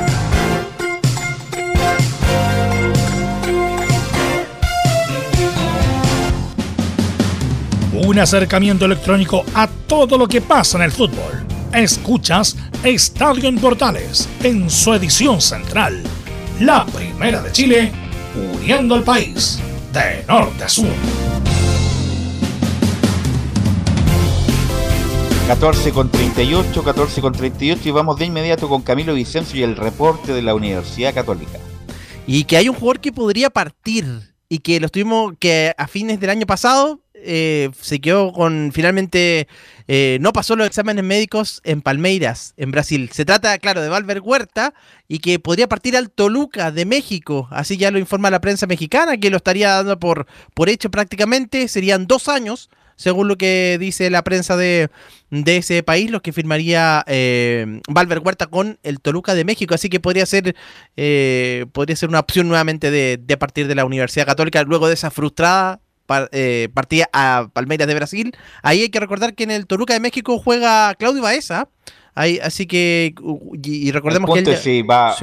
A: Un acercamiento electrónico a todo lo que pasa en el fútbol. Escuchas Estadio en Portales en su edición central, la primera de Chile, uniendo al país de norte a sur.
E: 14 con 38, 14 con 38 y vamos de inmediato con Camilo Vicencio y el reporte de la Universidad Católica.
F: Y que hay un jugador que podría partir y que lo estuvimos, que a fines del año pasado eh, se quedó con finalmente eh, no pasó los exámenes médicos en Palmeiras, en Brasil. Se trata, claro, de Valver Huerta y que podría partir al Toluca de México. Así ya lo informa la prensa mexicana, que lo estaría dando por, por hecho prácticamente. Serían dos años según lo que dice la prensa de, ese país, los que firmaría eh, Valver Huerta con el Toluca de México. Así que podría ser, podría ser una opción nuevamente de, partir de la Universidad Católica luego de esa frustrada eh, partida a Palmeiras de Brasil. Ahí hay que recordar que en el Toluca de México juega Claudio Baeza. Ahí, así que, y, recordemos que él.
E: Si va,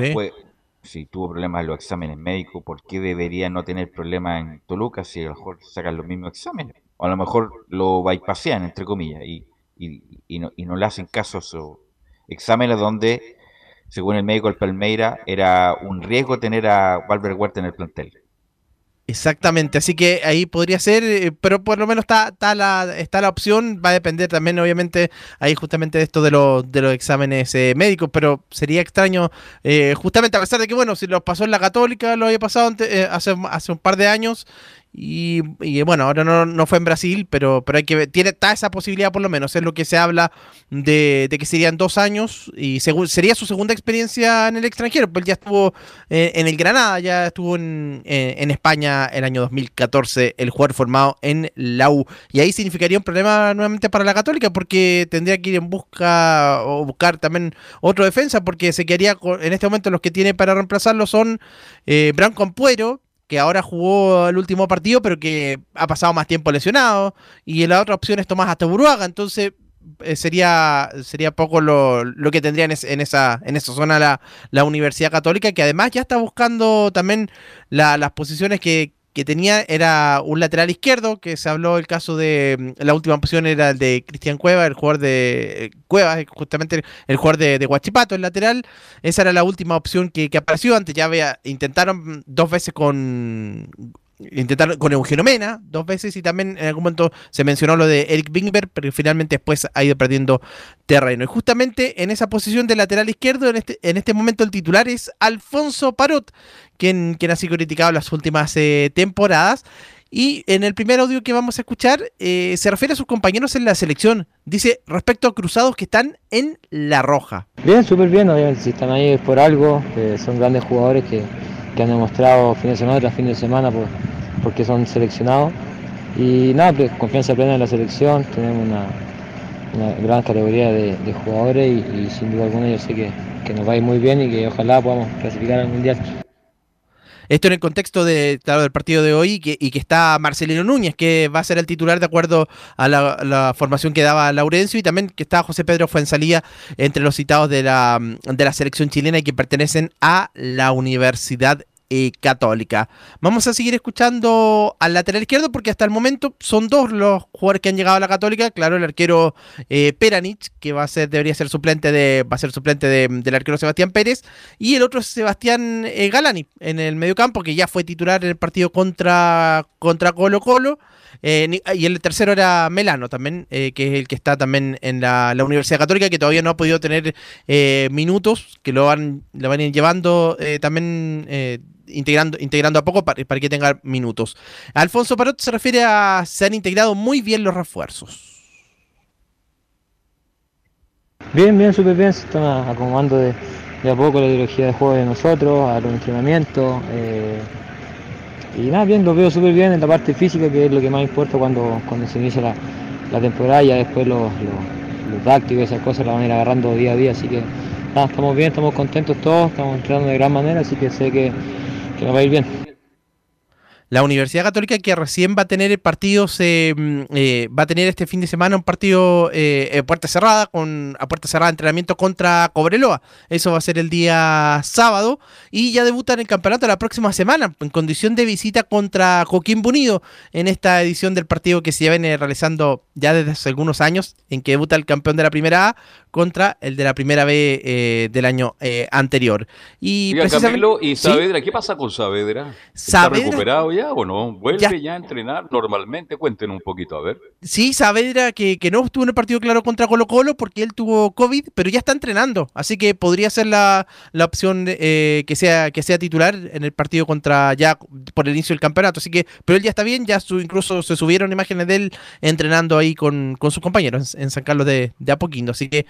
E: si tuvo problemas en los exámenes médicos, ¿por qué debería no tener problemas en Toluca si a lo mejor sacan los mismos exámenes? o a lo mejor lo bypasean, entre comillas, y, y, no, y no le hacen caso a esos exámenes donde, según el médico del Palmeira, era un riesgo tener a Valver Huerta en el plantel.
F: Exactamente, así que ahí podría ser, eh, pero por lo menos está, está, la, está la opción, va a depender también obviamente ahí justamente de esto de, los de los exámenes eh, médicos, pero sería extraño, eh, justamente a pesar de que bueno, si los pasó en la católica, lo había pasado hace, hace un par de años, y, bueno, ahora no, no, fue en Brasil, pero, pero hay que ver, tiene está esa posibilidad por lo menos, es lo que se habla de, que serían dos años y sería su segunda experiencia en el extranjero, pues ya estuvo eh, en el Granada, ya estuvo en, en, España el año 2014, el jugador formado en la U. Y ahí significaría un problema nuevamente para la Católica porque tendría que ir en busca o buscar también otro defensa porque se quedaría en este momento los que tiene para reemplazarlo son eh, Branco Ampuero, que ahora jugó el último partido, pero que ha pasado más tiempo lesionado. Y la otra opción es Tomás Buruaga, entonces eh, sería, sería poco lo, que tendría en, esa, en esa zona la, la, Universidad Católica, que además ya está buscando también las posiciones que, que tenía era un lateral izquierdo, que se habló el caso de, la última opción era el de Cristian Cueva, el jugador de eh, Cueva, justamente el jugador de, de Guachipato, el lateral, esa era la última opción que, que apareció, antes ya había, intentaron dos veces con intentaron con Eugenio Mena dos veces y también en algún momento se mencionó lo de Eric Bingberg, pero finalmente después ha ido perdiendo terreno. Y justamente en esa posición de lateral izquierdo, en este, en este momento el titular es Alfonso Parot, quien, quien ha sido criticado las últimas eh, temporadas. Y en el primer audio que vamos a escuchar eh, se refiere a sus compañeros en la selección. Dice respecto a cruzados que están en la roja.
N: Bien, súper bien, obviamente. Si están ahí por algo, son grandes jugadores que, que han demostrado fin de semana tras fin de semana por, porque son seleccionados. Y nada, pues confianza plena en la selección, tenemos una, una gran categoría de, jugadores y, sin duda alguna yo sé que, que nos va a ir muy bien y que ojalá podamos clasificar al Mundial.
F: Esto en el contexto de, del partido de hoy y que, y que, está Marcelino Núñez, que va a ser el titular de acuerdo a la, formación que daba Laurencio, y también que está José Pedro Fuensalía entre los citados de la, de la selección chilena y que pertenecen a la Universidad Católica. Vamos a seguir escuchando al lateral izquierdo porque hasta el momento son dos los jugadores que han llegado a la Católica. Claro, el arquero eh, Peranich, que va a ser, debería ser suplente de, va a ser suplente del arquero Sebastián Pérez, y el otro es Sebastián eh, Galani en el mediocampo, que ya fue titular en el partido contra, contra Colo Colo. Eh, y el tercero era Melano también, que es el que está también en la, Universidad Católica, que todavía no ha podido tener minutos, que lo van, lo van llevando también integrando, integrando a poco para, que tenga minutos. Alfonso Parot se refiere a se han integrado muy bien los refuerzos.
N: Bien, bien, súper bien, se están acomodando de, a poco la ideología de juego de nosotros, a los entrenamientos. Y nada, bien, lo veo súper bien en la parte física, que es lo que más importa cuando, cuando se inicia la, temporada, ya después los, los, tácticos y esas cosas las van a ir agarrando día a día, así que nada, estamos bien, estamos contentos todos, estamos entrenando de gran manera, así que sé que que va a ir bien.
F: La Universidad Católica que recién va a tener partidos, eh, eh, va a tener este fin de semana un partido eh, puerta cerrada, con a puerta cerrada entrenamiento contra Cobreloa. Eso va a ser el día sábado y ya debuta en el campeonato la próxima semana en condición de visita contra Coquimbo Unido en esta edición del partido que se viene realizando ya desde hace algunos años, en que debuta el campeón de la primera A contra el de la primera B eh, del año eh, anterior. Y precisamente-
B: Camilo, ¿y
F: ¿Sí?
B: Saavedra? ¿Qué pasa con Saavedra? ¿Está
F: Saavedra-
B: recuperado ya o no? ¿Vuelve
F: Ya.
B: ya. a entrenar normalmente? Cuenten un poquito, a ver.
F: Sí, Saavedra que, que no estuvo en el partido claro contra Colo Colo porque él tuvo COVID, pero ya está entrenando, así que podría ser la, la opción eh, que sea que sea titular en el partido contra ya por el inicio del campeonato, así que pero él ya está bien, ya su- incluso se subieron imágenes de él entrenando ahí con, con sus compañeros en, en San Carlos de, Apoquindo, así que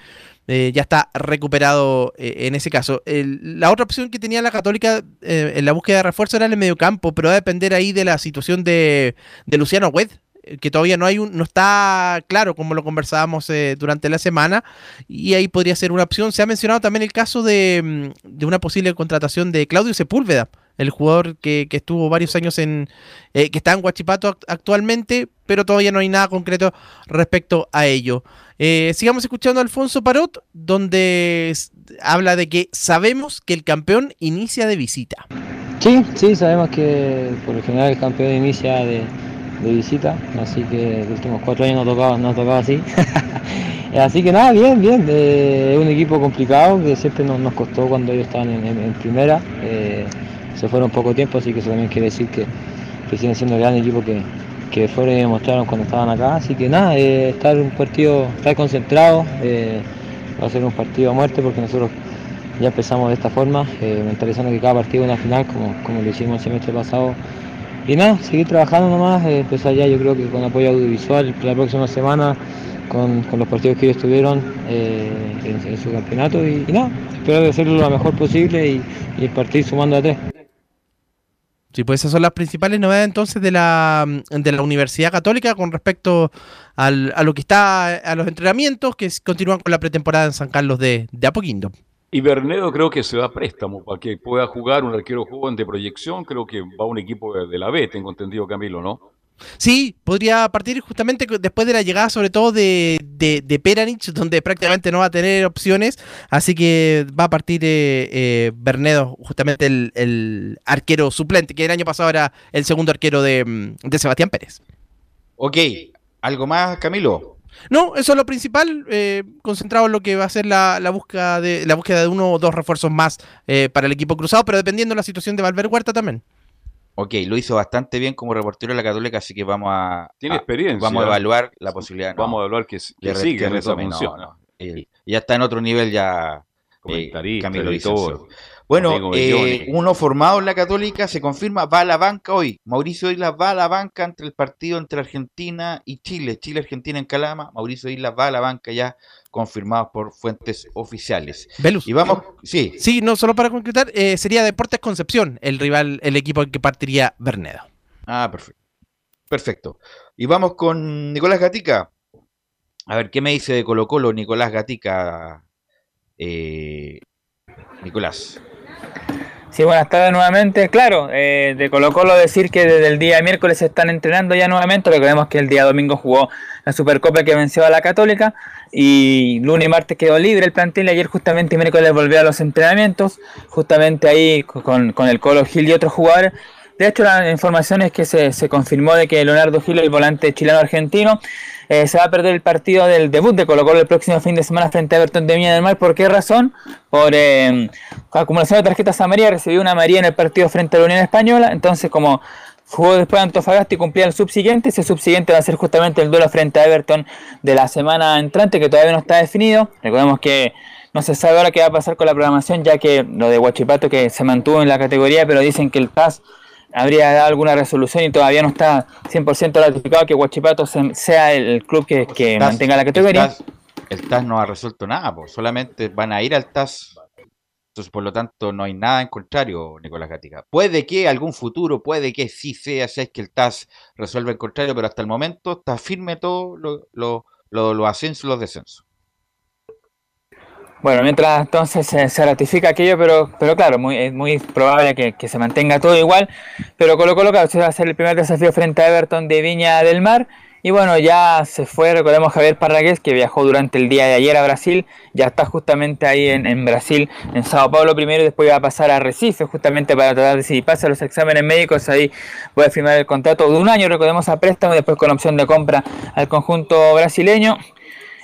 F: eh, ya está recuperado eh, en ese caso. La otra opción que tenía la Católica eh, en la búsqueda de refuerzo era el mediocampo, pero va a depender ahí de la situación de, de Luciano Wed, que todavía no hay un, no está claro como lo conversábamos durante la semana y ahí podría ser una opción. Se ha mencionado también el caso de, mm, de una posible contratación de Claudio Sepúlveda, el jugador que, que estuvo varios años en eh, que está en Huachipato act- actualmente, pero todavía no hay nada concreto respecto a ello. Eh, sigamos escuchando a Alfonso Parot, donde habla de que sabemos que el campeón inicia de visita.
N: Sí, sí, sabemos que por lo general el campeón inicia de, de visita, así que los últimos cuatro años no ha tocado, no ha tocado así. así que nada, bien, bien. eh, es un equipo complicado que siempre nos, costó cuando ellos estaban en primera. eh, se fueron poco tiempo, así que eso también quiere decir que, que siguen siendo el gran equipo que, que fueron y demostraron cuando estaban acá. Así que nada, eh, estar un partido, estar concentrado, eh, va a ser un partido a muerte porque nosotros ya empezamos de esta forma, eh, mentalizando que cada partido es una final, como, como lo hicimos el semestre pasado. Y nada, seguir trabajando nomás, empezar ya yo creo que con apoyo audiovisual la próxima semana con, con los partidos que ellos tuvieron en, su campeonato y, nada, espero hacerlo lo mejor posible y, y partir sumando a tres.
F: Sí, pues esas son las principales novedades entonces de la, de la Universidad Católica con respecto al- a lo que está a los entrenamientos que continúan con la pretemporada en San Carlos de, de Apoquindo.
B: Y Bernedo creo que se da préstamo para que pueda jugar un arquero joven de proyección. Creo que va a un equipo de, de la B, tengo entendido, Camilo, ¿no?
F: Sí, podría partir justamente después de la llegada sobre todo de, de, de Peranich, donde prácticamente no va a tener opciones, así que va a partir eh, eh, Bernedo, justamente el, el arquero suplente, que el año pasado era el segundo arquero de, mm, de Sebastián Pérez.
E: Ok, ¿algo más, Camilo?
F: No, eso es lo principal, eh, concentrado en lo que va a ser la, la búsqueda de la búsqueda de uno o dos refuerzos más para el equipo cruzado, pero dependiendo de la situación de Valver Huerta también.
E: Ok, lo hizo bastante bien como reportero de la Católica, así que vamos a,
B: Tiene
E: a-
B: experiencia.
E: Vamos a evaluar la posibilidad. no,
B: Vamos a evaluar que, que siga en esa
E: no,
B: función.
E: no. Ya está en otro nivel ya. eh,
B: Comentarista
E: Camilo
B: todo.
E: Bueno, eh, uno formado en la Católica se confirma, va a la banca hoy. Mauricio Islas va a la banca entre el partido entre Argentina y Chile. Chile-Argentina en Calama. Mauricio Islas va a la banca ya confirmados por fuentes oficiales.
F: Velus.
E: Y vamos, sí.
F: Sí, no, solo para concretar, eh, sería Deportes Concepción el rival, el equipo en que partiría Bernedo.
E: Ah, perfecto. Perfecto. Y vamos con Nicolás Gatica. A ver, ¿qué me dice de Colo Colo Nicolás Gatica? Eh, Nicolás.
D: Sí, buenas tardes nuevamente. Claro, eh, de Colo Colo decir que desde el día miércoles se están entrenando ya nuevamente. Recordemos que el día domingo jugó la Supercopa que venció a la Católica y lunes y martes quedó libre el plantel ayer justamente miércoles volvió a los entrenamientos, justamente ahí con, con el Colo Gil y otros jugadores. De hecho, la información es que se, se confirmó de que Leonardo Gil, el volante chileno-argentino, eh, se va a perder el partido del debut de Colo Colo el próximo fin de semana frente a Everton de Viña del Mar. ¿Por qué razón? Por eh, acumulación de tarjetas amarillas, recibió una amarilla en el partido frente a la Unión Española. Entonces, como jugó después de Antofagasta y cumplía el subsiguiente, ese subsiguiente va a ser justamente el duelo frente a Everton de la semana entrante, que todavía no está definido. Recordemos que no se sabe ahora qué va a pasar con la programación, ya que lo de Huachipato que se mantuvo en la categoría, pero dicen que el TAS habría dado alguna resolución y todavía no está 100% ratificado que Huachipato se- sea el club que, que
E: El TAS-
D: mantenga la
E: el
D: categoría.
E: TAS El TAS no ha resuelto nada, po, solamente van a ir al TAS. Entonces, por lo tanto, no hay nada en contrario, Nicolás Gatica. Puede que algún futuro, puede que sí sea, si es que el TAS resuelve el contrario, pero hasta el momento está firme todo lo- lo- ascensos y los descensos.
D: Bueno, mientras entonces se, ratifica aquello, pero, pero claro, muy, es muy probable que, se mantenga todo igual. Pero Colo Colo, claro, va a ser el primer desafío frente a Everton de Viña del Mar. Y bueno, ya se fue, recordemos Javier Parragués, que viajó durante el día de ayer a Brasil, ya está justamente ahí en, Brasil, en Sao Paulo primero, y después va a pasar a Recife, justamente para tratar de si pasa los exámenes médicos, ahí puede firmar el contrato de un año, recordemos a préstamo, y después con opción de compra al conjunto brasileño.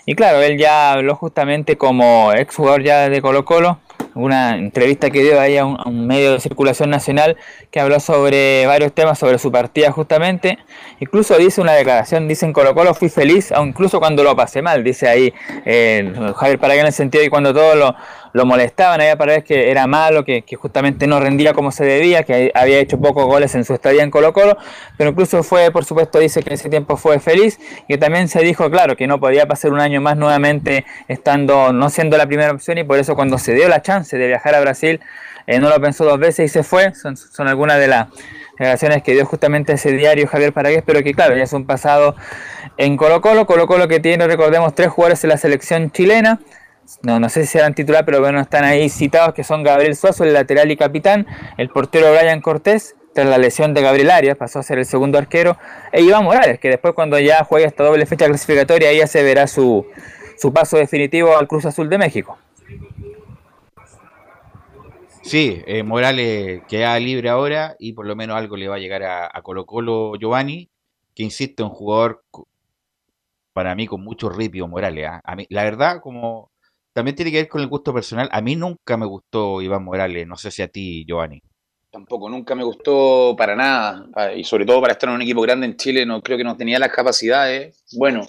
D: Y claro, él ya habló justamente como exjugador ya de Colo Colo, una entrevista que dio ahí a un, medio de circulación nacional que habló sobre varios temas, sobre su partida justamente. Incluso dice una declaración, dice en Colo Colo fui feliz, incluso cuando lo pasé mal, dice ahí eh, Javier Paraguay en el sentido de cuando todo lo, lo molestaban, había para ver que era malo, que, justamente no rendía como se debía, que había hecho pocos goles en su estadía en Colo Colo, pero incluso fue, por supuesto, dice que en ese tiempo fue feliz, y también se dijo, claro, que no podía pasar un año más nuevamente estando, no siendo la primera opción, y por eso cuando se dio la chance de viajar a Brasil, eh, no lo pensó dos veces y se fue, son, son algunas de las declaraciones que dio justamente ese diario Javier Paragués, pero que claro, ya es un pasado en Colo Colo, Colo Colo que tiene, recordemos, tres jugadores en la selección chilena, no, no sé si eran titular, pero bueno, están ahí citados, que son Gabriel Suazo, el lateral y capitán, el portero Brian Cortés, tras la lesión de Gabriel Arias, pasó a ser el segundo arquero, e Iván Morales, que después cuando ya juegue esta doble fecha clasificatoria, ya se verá su, su paso definitivo al Cruz Azul de México.
E: Sí, eh, Morales queda libre ahora y por lo menos algo le va a llegar a, a Colo Colo Giovanni, que insiste, un jugador para mí con mucho ripio Morales. ¿ah? A mí, la verdad, como también tiene que ver con el gusto personal. A mí nunca me gustó Iván Morales, no sé si a ti, Giovanni.
H: Tampoco, nunca me gustó para nada. Y sobre todo para estar en un equipo grande en Chile, no creo que no tenía las capacidades. Bueno,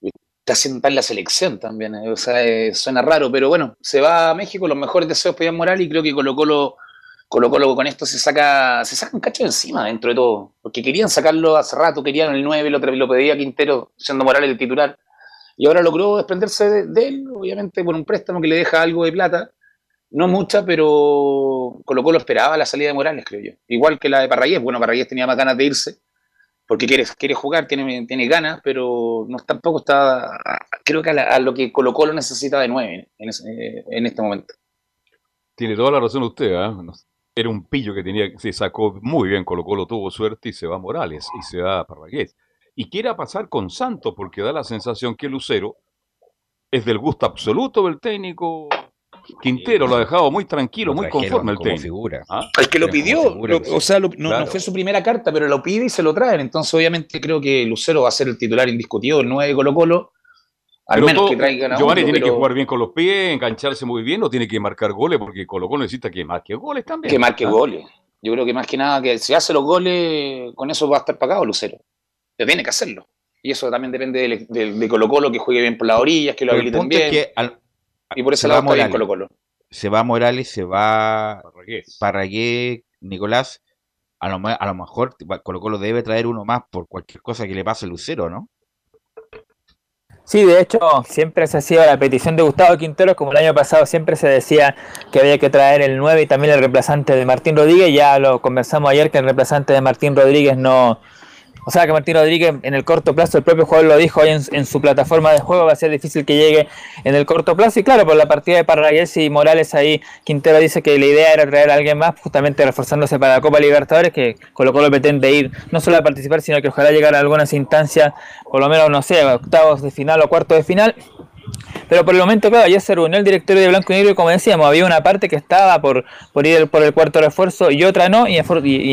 H: está haciendo en la selección también. Eh, o sea, eh, suena raro, pero bueno, se va a México, los mejores deseos para Iván Morales y creo que Colo Colo, Colo Colo con esto se saca, se saca un cacho encima dentro de todo. Porque querían sacarlo hace rato, querían el 9, lo, lo pedía Quintero, siendo Morales el titular y ahora logró desprenderse de, él, obviamente por un préstamo que le deja algo de plata, no mucha, pero Colo lo esperaba la salida de Morales, creo yo. Igual que la de Parragués, bueno, Parragués tenía más ganas de irse, porque quiere, quiere jugar, tiene, tiene ganas, pero no tampoco está, creo que a, lo que Colo Colo necesita de nueve en, este momento.
B: Tiene toda la razón usted, ¿eh? Era un pillo que tenía, se sacó muy bien Colo Colo, tuvo suerte y se va Morales y se va Parragués y quiera pasar con Santos, porque da la sensación que Lucero es del gusto absoluto del técnico. Quintero lo ha dejado muy tranquilo, muy conforme el técnico.
H: Figura. ¿Ah? Es que lo pidió, o sea, no, fue su primera carta, pero lo pide y se lo traen. Entonces, obviamente, creo que Lucero va a ser el titular indiscutido, el 9 de Colo-Colo. Al menos que traigan
B: a Giovanni tiene que jugar bien con los pies, engancharse muy bien, o tiene que marcar goles, porque Colo Colo necesita que marque goles también.
H: Que marque ¿Ah? goles. Yo creo que más que nada, que si hace los goles, con eso va a estar pagado Lucero pero tiene que hacerlo. Y eso también depende de, Colo Colo, que juegue bien por las orillas, que lo habiliten bien. y por ese lado está bien Colo Colo.
E: Se va Morales, se va Parragué, Nicolás. A lo, a lo mejor Colo Colo debe traer uno más por cualquier cosa que le pase a Lucero, ¿no?
D: Sí, de hecho, siempre se ha sido la petición de Gustavo Quintero, como el año pasado siempre se decía que había que traer el 9 y también el reemplazante de Martín Rodríguez. Ya lo conversamos ayer que el reemplazante de Martín Rodríguez no, o sea que Martín Rodríguez en el corto plazo, el propio jugador lo dijo hoy en, su plataforma de juego, va a ser difícil que llegue en el corto plazo. Y claro, por la partida de Parragués y Morales ahí, Quintero dice que la idea era traer a alguien más, justamente reforzándose para la Copa Libertadores, que Colo Colo pretende ir no solo a participar, sino que ojalá llegar a algunas instancias, por lo menos, no sé, octavos de final o cuartos de final. Pero por el momento, claro, ayer se reunió el directorio de Blanco y Negro y como decíamos, había una parte que estaba por, por ir por el cuarto refuerzo y otra no, y,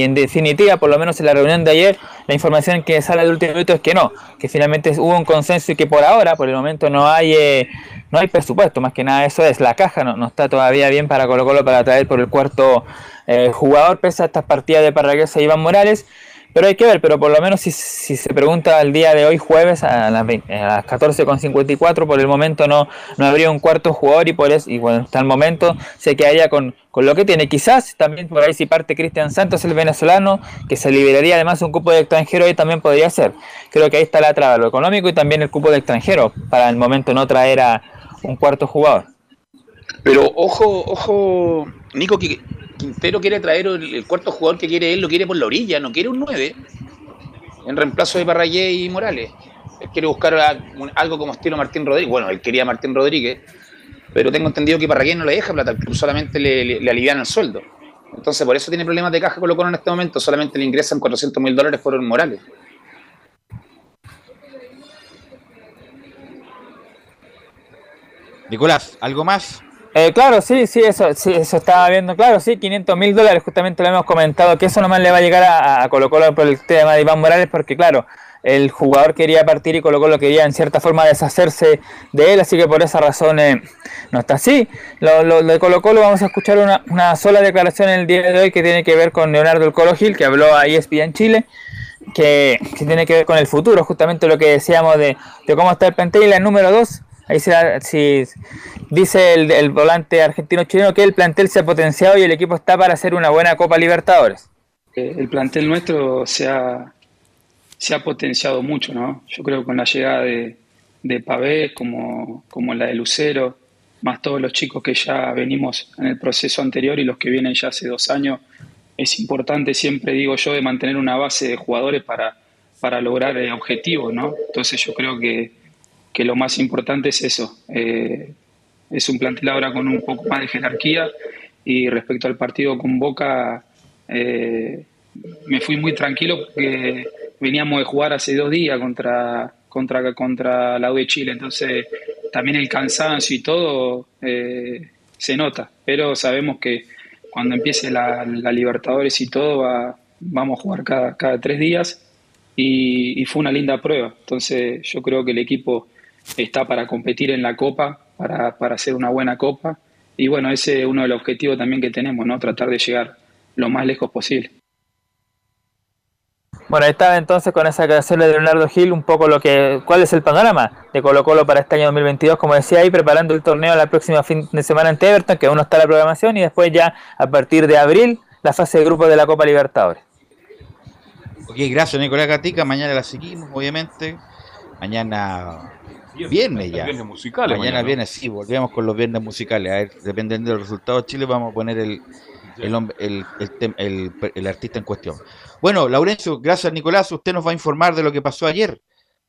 D: en definitiva, por lo menos en la reunión de ayer, la información que sale del último minuto es que no, que finalmente hubo un consenso y que por ahora, por el momento, no hay eh, no hay presupuesto, más que nada eso es, la caja no, no está todavía bien para Colo Colo para traer por el cuarto eh, jugador, pese a estas partidas de Parragués e Iván Morales. Pero hay que ver, pero por lo menos si, se pregunta el día de hoy jueves a las, las 14.54, por el momento no, no habría un cuarto jugador y por eso, y bueno, hasta el momento se quedaría con, con lo que tiene. Quizás también por ahí si parte Cristian Santos, el venezolano, que se liberaría además un cupo de extranjero y también podría ser. Creo que ahí está la traba, lo económico y también el cupo de extranjero, para el momento no traer a un cuarto jugador.
H: Pero ojo, ojo, Nico, que Quintero quiere traer el, cuarto jugador que quiere él, lo quiere por la orilla, no quiere un 9, en reemplazo de Parrayé y Morales. Él quiere buscar algo como estilo Martín Rodríguez. Bueno, él quería Martín Rodríguez, pero tengo entendido que Parrayé no le deja plata, solamente le, le, le alivian el sueldo. Entonces, por eso tiene problemas de caja con Colo Colo en este momento. Solamente le ingresan 400 mil dólares por Morales.
E: Nicolás, ¿algo más?
D: Eh, claro, sí, sí, eso, sí, eso estaba viendo, claro, sí, 500 mil dólares, justamente lo hemos comentado, que eso nomás le va a llegar a, a Colo Colo por el tema de Iván Morales, porque claro, el jugador quería partir y Colo Colo quería en cierta forma deshacerse de él, así que por esa razón eh, no está así. Lo, de Colo Colo vamos a escuchar una, sola declaración el día de hoy que tiene que ver con Leonardo el Colo Gil, que habló a ESPN Chile, que, tiene que ver con el futuro, justamente lo que decíamos de, de cómo está el plantel y la número 2. Si dice el, el volante argentino chileno que el plantel se ha potenciado y el equipo está para hacer una buena Copa Libertadores.
O: El plantel nuestro se ha, se ha potenciado mucho, ¿no? Yo creo que con la llegada de, de Pavé, como, como la de Lucero, más todos los chicos que ya venimos en el proceso anterior y los que vienen ya hace dos años, es importante, siempre digo yo, de mantener una base de jugadores para, para lograr objetivos, ¿no? Entonces yo creo que, que lo más importante es eso. Eh, es un plantel ahora con un poco más de jerarquía y respecto al partido con Boca, eh, me fui muy tranquilo porque veníamos de jugar hace dos días contra, contra, contra la U de Chile, entonces también el cansancio y todo eh, se nota, pero sabemos que cuando empiece la, la Libertadores y todo va, vamos a jugar cada, cada tres días y, y, fue una linda prueba, entonces yo creo que el equipo está para competir en la Copa, para, para hacer una buena Copa y bueno, ese es uno de los objetivos también que tenemos, ¿no? tratar de llegar lo más lejos posible.
D: Bueno, ahí estaba entonces con esa canción de Leonardo Gil, un poco lo que, cuál es el panorama de Colo Colo para este año 2022, como decía ahí, preparando el torneo la próxima fin de semana ante Everton, que aún no está la programación, y después ya a partir de abril la fase de grupo de la Copa Libertadores.
E: Ok, gracias Nicolás Gatica, mañana la seguimos, obviamente. Mañana viernes ya.
B: Viernes musicales.
E: Mañana, mañana viernes, sí, volvemos con los viernes musicales. A ver, dependiendo de los resultados de Chile, vamos a poner el, el, el, el, el, artista en cuestión. Bueno, Laurencio, gracias Nicolás, usted nos va a informar de lo que pasó ayer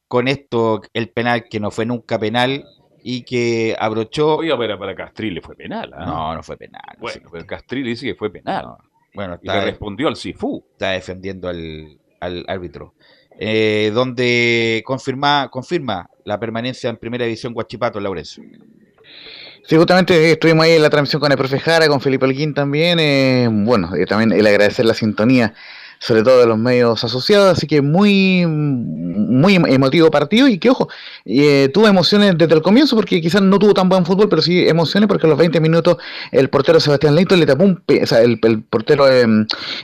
E: con esto, el penal que no fue nunca penal y que abrochó...
B: Oiga, pero para Castrile fue penal. ¿eh?
E: No, no fue penal.
B: Bueno, sí. pero Castrile dice que fue penal. No.
E: Bueno,
B: está, y respondió al Sifu.
E: Está defendiendo al, al árbitro. Eh, donde confirma, confirma la permanencia en primera división Guachipato, Laurencio.
C: Sí, justamente estuvimos ahí en la transmisión con el profe Jara, con Felipe Alguín también. Eh, bueno, eh, también el agradecer la sintonía sobre todo de los medios asociados, así que muy, muy emotivo partido. Y que ojo, eh, tuvo emociones desde el comienzo porque quizás no tuvo tan buen fútbol, pero sí emociones porque a los 20 minutos el portero Sebastián Leighton le tapó un, o sea, el, el portero eh,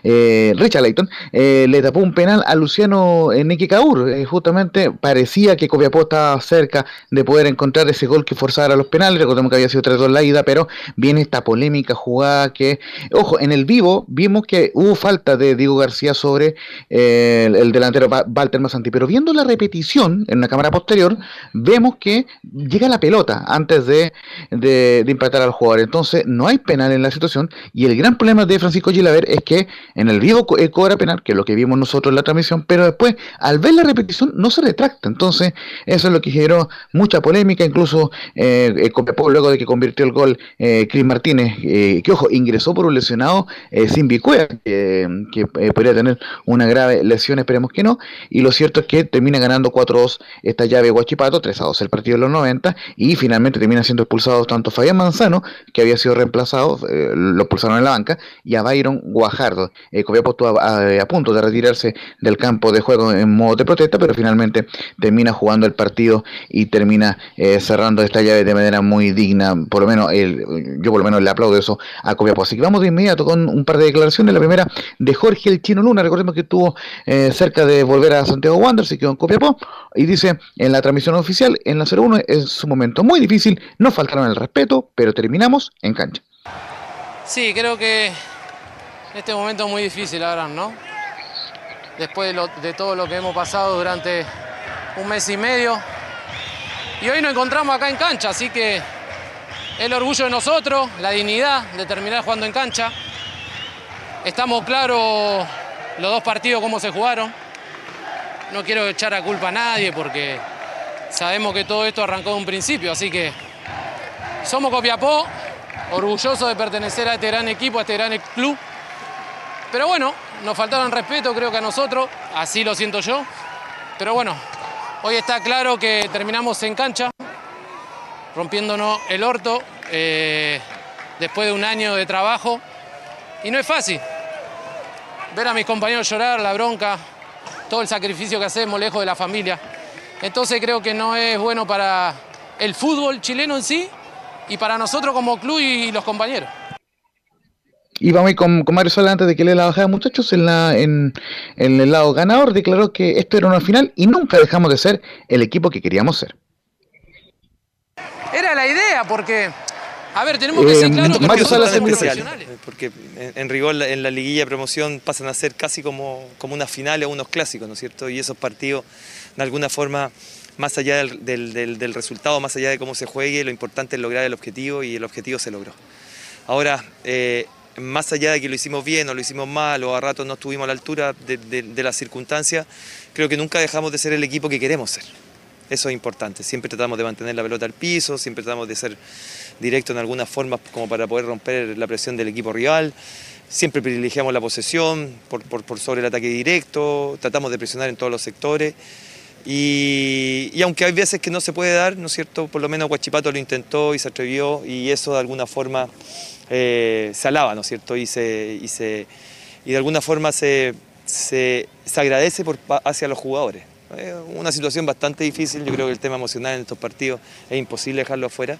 C: eh, Richard Leighton le tapó un penal a Luciano Enrique Caur, justamente parecía que Copiapó estaba cerca de poder encontrar ese gol que forzara los penales, recordemos que había sido 3-2 la ida, pero viene esta polémica jugada que, ojo, en el vivo vimos que hubo falta de Diego García sobre eh, el, el, delantero Walter Masanti. Pero viendo la repetición en una cámara posterior, vemos que llega la pelota antes de, de, de, impactar al jugador. Entonces, no hay penal en la situación. Y el gran problema de Francisco Gilaver es que en el vivo eh, cobra penal, que es lo que vimos nosotros en la transmisión, pero después, al ver la repetición, no se retracta. Entonces, eso es lo que generó mucha polémica. Incluso, eh, luego de que convirtió el gol eh, Cris Martínez, que ojo, ingresó por un lesionado sin bicuea, que podría tener una grave lesión, esperemos que no. Y lo cierto es que termina ganando 4-2 esta llave Guachipato, 3-2 el partido de los 90. Y finalmente termina siendo expulsado tanto Fabián Manzano, que había sido reemplazado, eh, lo expulsaron en la banca, y a Byron Guajardo. Eh, Copiapó estuvo a, a, a, punto de retirarse del campo de juego en modo de protesta, pero finalmente termina jugando el partido y termina eh, cerrando esta llave de manera muy digna. Por lo menos el, yo por lo menos le aplaudo eso a Copiapó. Así que vamos de inmediato con un par de declaraciones. La primera de Jorge el Chino Luna, recordemos que estuvo eh, cerca de volver a Santiago Wanderers y quedó en Copiapó, y dice en la transmisión oficial, en la 01 es un momento muy difícil, nos faltaron el respeto, pero terminamos en cancha.
P: Sí, creo que este momento es muy difícil ahora, ¿no? Después de, de todo lo que hemos pasado durante un mes y medio, y hoy nos encontramos acá en cancha, así que el orgullo de nosotros, la dignidad de terminar jugando en cancha. Estamos claros los dos partidos cómo se jugaron. No quiero echar a culpa a nadie porque sabemos que todo esto arrancó de un principio, así que somos Copiapó, orgullosos de pertenecer a este gran equipo, a este gran club. Pero bueno, nos faltaron respeto creo que a nosotros, así lo siento yo. Pero bueno, hoy está claro que terminamos en cancha rompiéndonos el orto eh, después de un año de trabajo. Y no es fácil. Ver a mis compañeros llorar, la bronca, todo el sacrificio que hacemos lejos de la familia. Entonces creo que no es bueno para el fútbol chileno en sí y para nosotros como club y los compañeros.
C: Y vamos a ir con, con Mario Sola antes de que lea la bajada, muchachos. En, la, en, en el lado ganador declaró que esto era una final y nunca dejamos de ser el equipo que queríamos ser.
P: Era la idea, porque, a ver, tenemos que ser
C: Eh,
P: claros que
C: Mario Salas es muy
P: profesionales.
Q: Porque en, en rigor en la liguilla de promoción pasan a ser casi como, como unas finales o unos clásicos, ¿no es cierto? Y esos partidos, de alguna forma, más allá del, del- del- del resultado, más allá de cómo se juegue, lo importante es lograr el objetivo y el objetivo se logró. Ahora, eh, más allá de que lo hicimos bien o lo hicimos mal o a ratos no estuvimos a la altura de, de- de las circunstancias, creo que nunca dejamos de ser el equipo que queremos ser. Eso es importante. Siempre tratamos de mantener la pelota al piso, siempre tratamos de ser directo en algunas formas como para poder romper la presión del equipo rival. Siempre privilegiamos la posesión por, por- por sobre el ataque directo, tratamos de presionar en todos los sectores. Y, y aunque hay veces que no se puede dar, ¿no es cierto? Por lo menos Guachipato lo intentó y se atrevió y eso de alguna forma eh, se alaba, ¿no es cierto? Y, se, y, se- y de alguna forma se, se- se agradece por, hacia los jugadores. Es una situación bastante difícil, yo creo que el tema emocional en estos partidos es imposible dejarlo afuera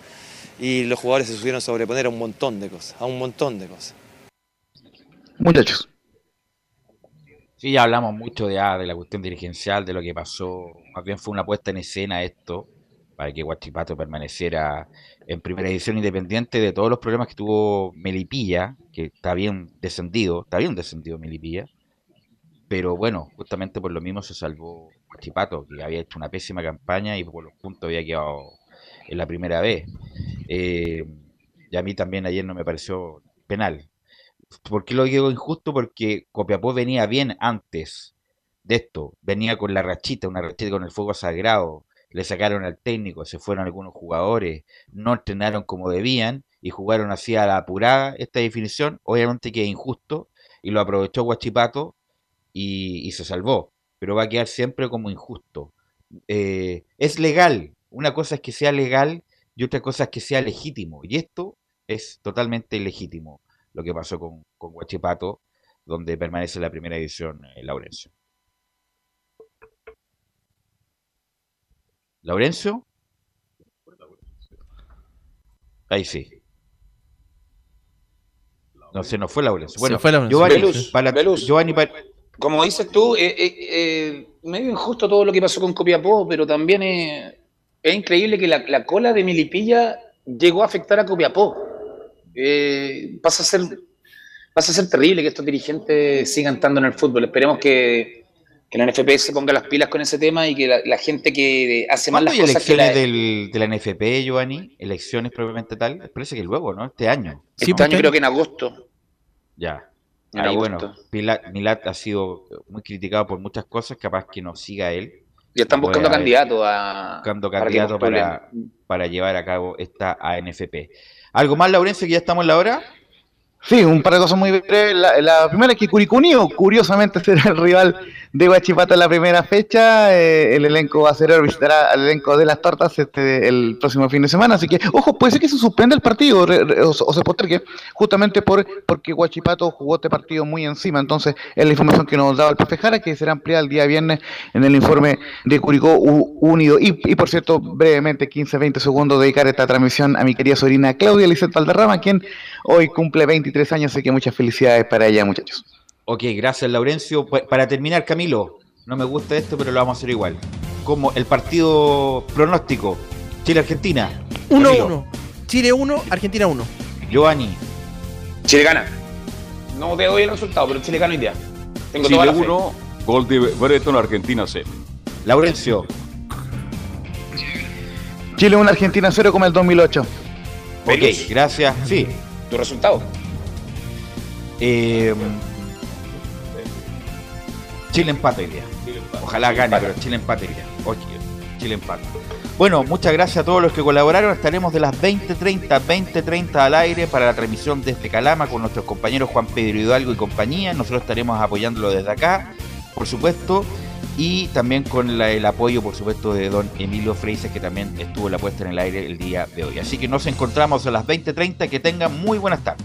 Q: y los jugadores se supieron sobreponer a un montón de cosas, a un montón de cosas.
C: Muchachos.
E: Sí, ya hablamos mucho de, ah, de la cuestión dirigencial, de lo que pasó. Más bien fue una puesta en escena esto, para que Guachipato permaneciera en primera edición independiente de todos los problemas que tuvo Melipilla, que está bien descendido, está bien descendido Melipilla. Pero bueno, justamente por lo mismo se salvó Guachipato, que había hecho una pésima campaña y por los puntos había quedado la primera vez. Eh, y a mí también ayer no me pareció penal. ¿Por qué lo digo injusto? Porque Copiapó venía bien antes de esto. Venía con la rachita, una rachita con el fuego sagrado. Le sacaron al técnico, se fueron algunos jugadores, no entrenaron como debían y jugaron así a la apurada esta definición. Obviamente que es injusto y lo aprovechó Guachipato y, y se salvó, pero va a quedar siempre como injusto. Eh, es legal, una cosa es que sea legal y otra cosa es que sea legítimo, y esto es totalmente ilegítimo lo que pasó con, con Huachipato, donde permanece la primera edición eh, Laurencio. ¿Laurencio? Ahí sí. No, se nos fue Laurencio. Bueno,
H: fue Laurencio.
E: Giovanni,
H: Velus,
E: para-
H: Velus.
E: Giovanni, para-
H: Como dices tú, eh, eh, eh, medio injusto todo lo que pasó con Copiapó, pero también es, es increíble que la, la cola de Milipilla llegó a afectar a Copiapó. Eh, pasa, a ser, pasa a ser terrible que estos dirigentes sigan estando en el fútbol. Esperemos que, que la NFP se ponga las pilas con ese tema y que la, la gente que hace mal
E: ¿Cuándo
H: las
E: hay
H: cosas que la,
E: elecciones del, de la NFP, Giovanni? ¿Elecciones propiamente tal? Parece que luego, ¿no? Este año.
H: este año creo que en agosto.
E: Ya.
H: En
E: Ahí,
H: agosto.
E: bueno, Pilat- Milat ha sido muy criticado por muchas cosas, capaz que no siga él.
H: Y están buscando
E: haber-
H: candidatos a
E: buscando
H: para que
E: candidato
H: postulen.
E: para, para llevar a cabo esta ANFP. ¿Algo más, Laurencio, que ya estamos en la hora?
C: Sí, un par de cosas muy breves. La, primera es que Curicó Unido, curiosamente, será el rival de Guachipato en la primera fecha. Eh, el elenco acero visitará al elenco de las tortas este, el próximo fin de semana. Así que, ojo, puede ser que se suspenda el partido re- o, o se postergue, justamente por porque Guachipato jugó este partido muy encima. Entonces, es la información que nos daba el profe que será ampliada el día viernes en el informe de Curicó Unido. Y, por cierto, brevemente, 15-20 segundos, dedicar esta transmisión a mi querida sobrina Claudia Lizeth Valderrama, quien hoy cumple 23 años, así que muchas felicidades para ella, muchachos.
E: Ok, gracias, Laurencio. Pa- Para terminar, Camilo, no me gusta esto, pero lo vamos a hacer igual. Como el partido pronóstico, Chile-Argentina.
F: 1-1. Chile 1, Argentina 1.
E: Giovanni.
H: Chile gana. No te doy el resultado, pero Chile gana hoy día. Tengo
B: Chile
H: toda la fe.
B: 1, gol de Breton, Argentina 0.
E: Laurencio.
C: Chile 1, Argentina 0 como el 2008.
E: Ok, gracias. Sí.
H: ¿Tu resultado?
E: Eh, Chile empate hoy día. Ojalá gane, pero Chile empate hoy día. Ok, Chile empate. Bueno, muchas gracias a todos los que colaboraron. Estaremos de las 20.30 20.30 al aire para la transmisión desde Calama con nuestros compañeros Juan Pedro Hidalgo y compañía. Nosotros estaremos apoyándolo desde acá, por supuesto. y también con la- el apoyo, por supuesto, de don Emilio Freises, que también estuvo la puesta en el aire el día de hoy. Así que nos encontramos a las 20.30. Que tengan muy buenas tardes.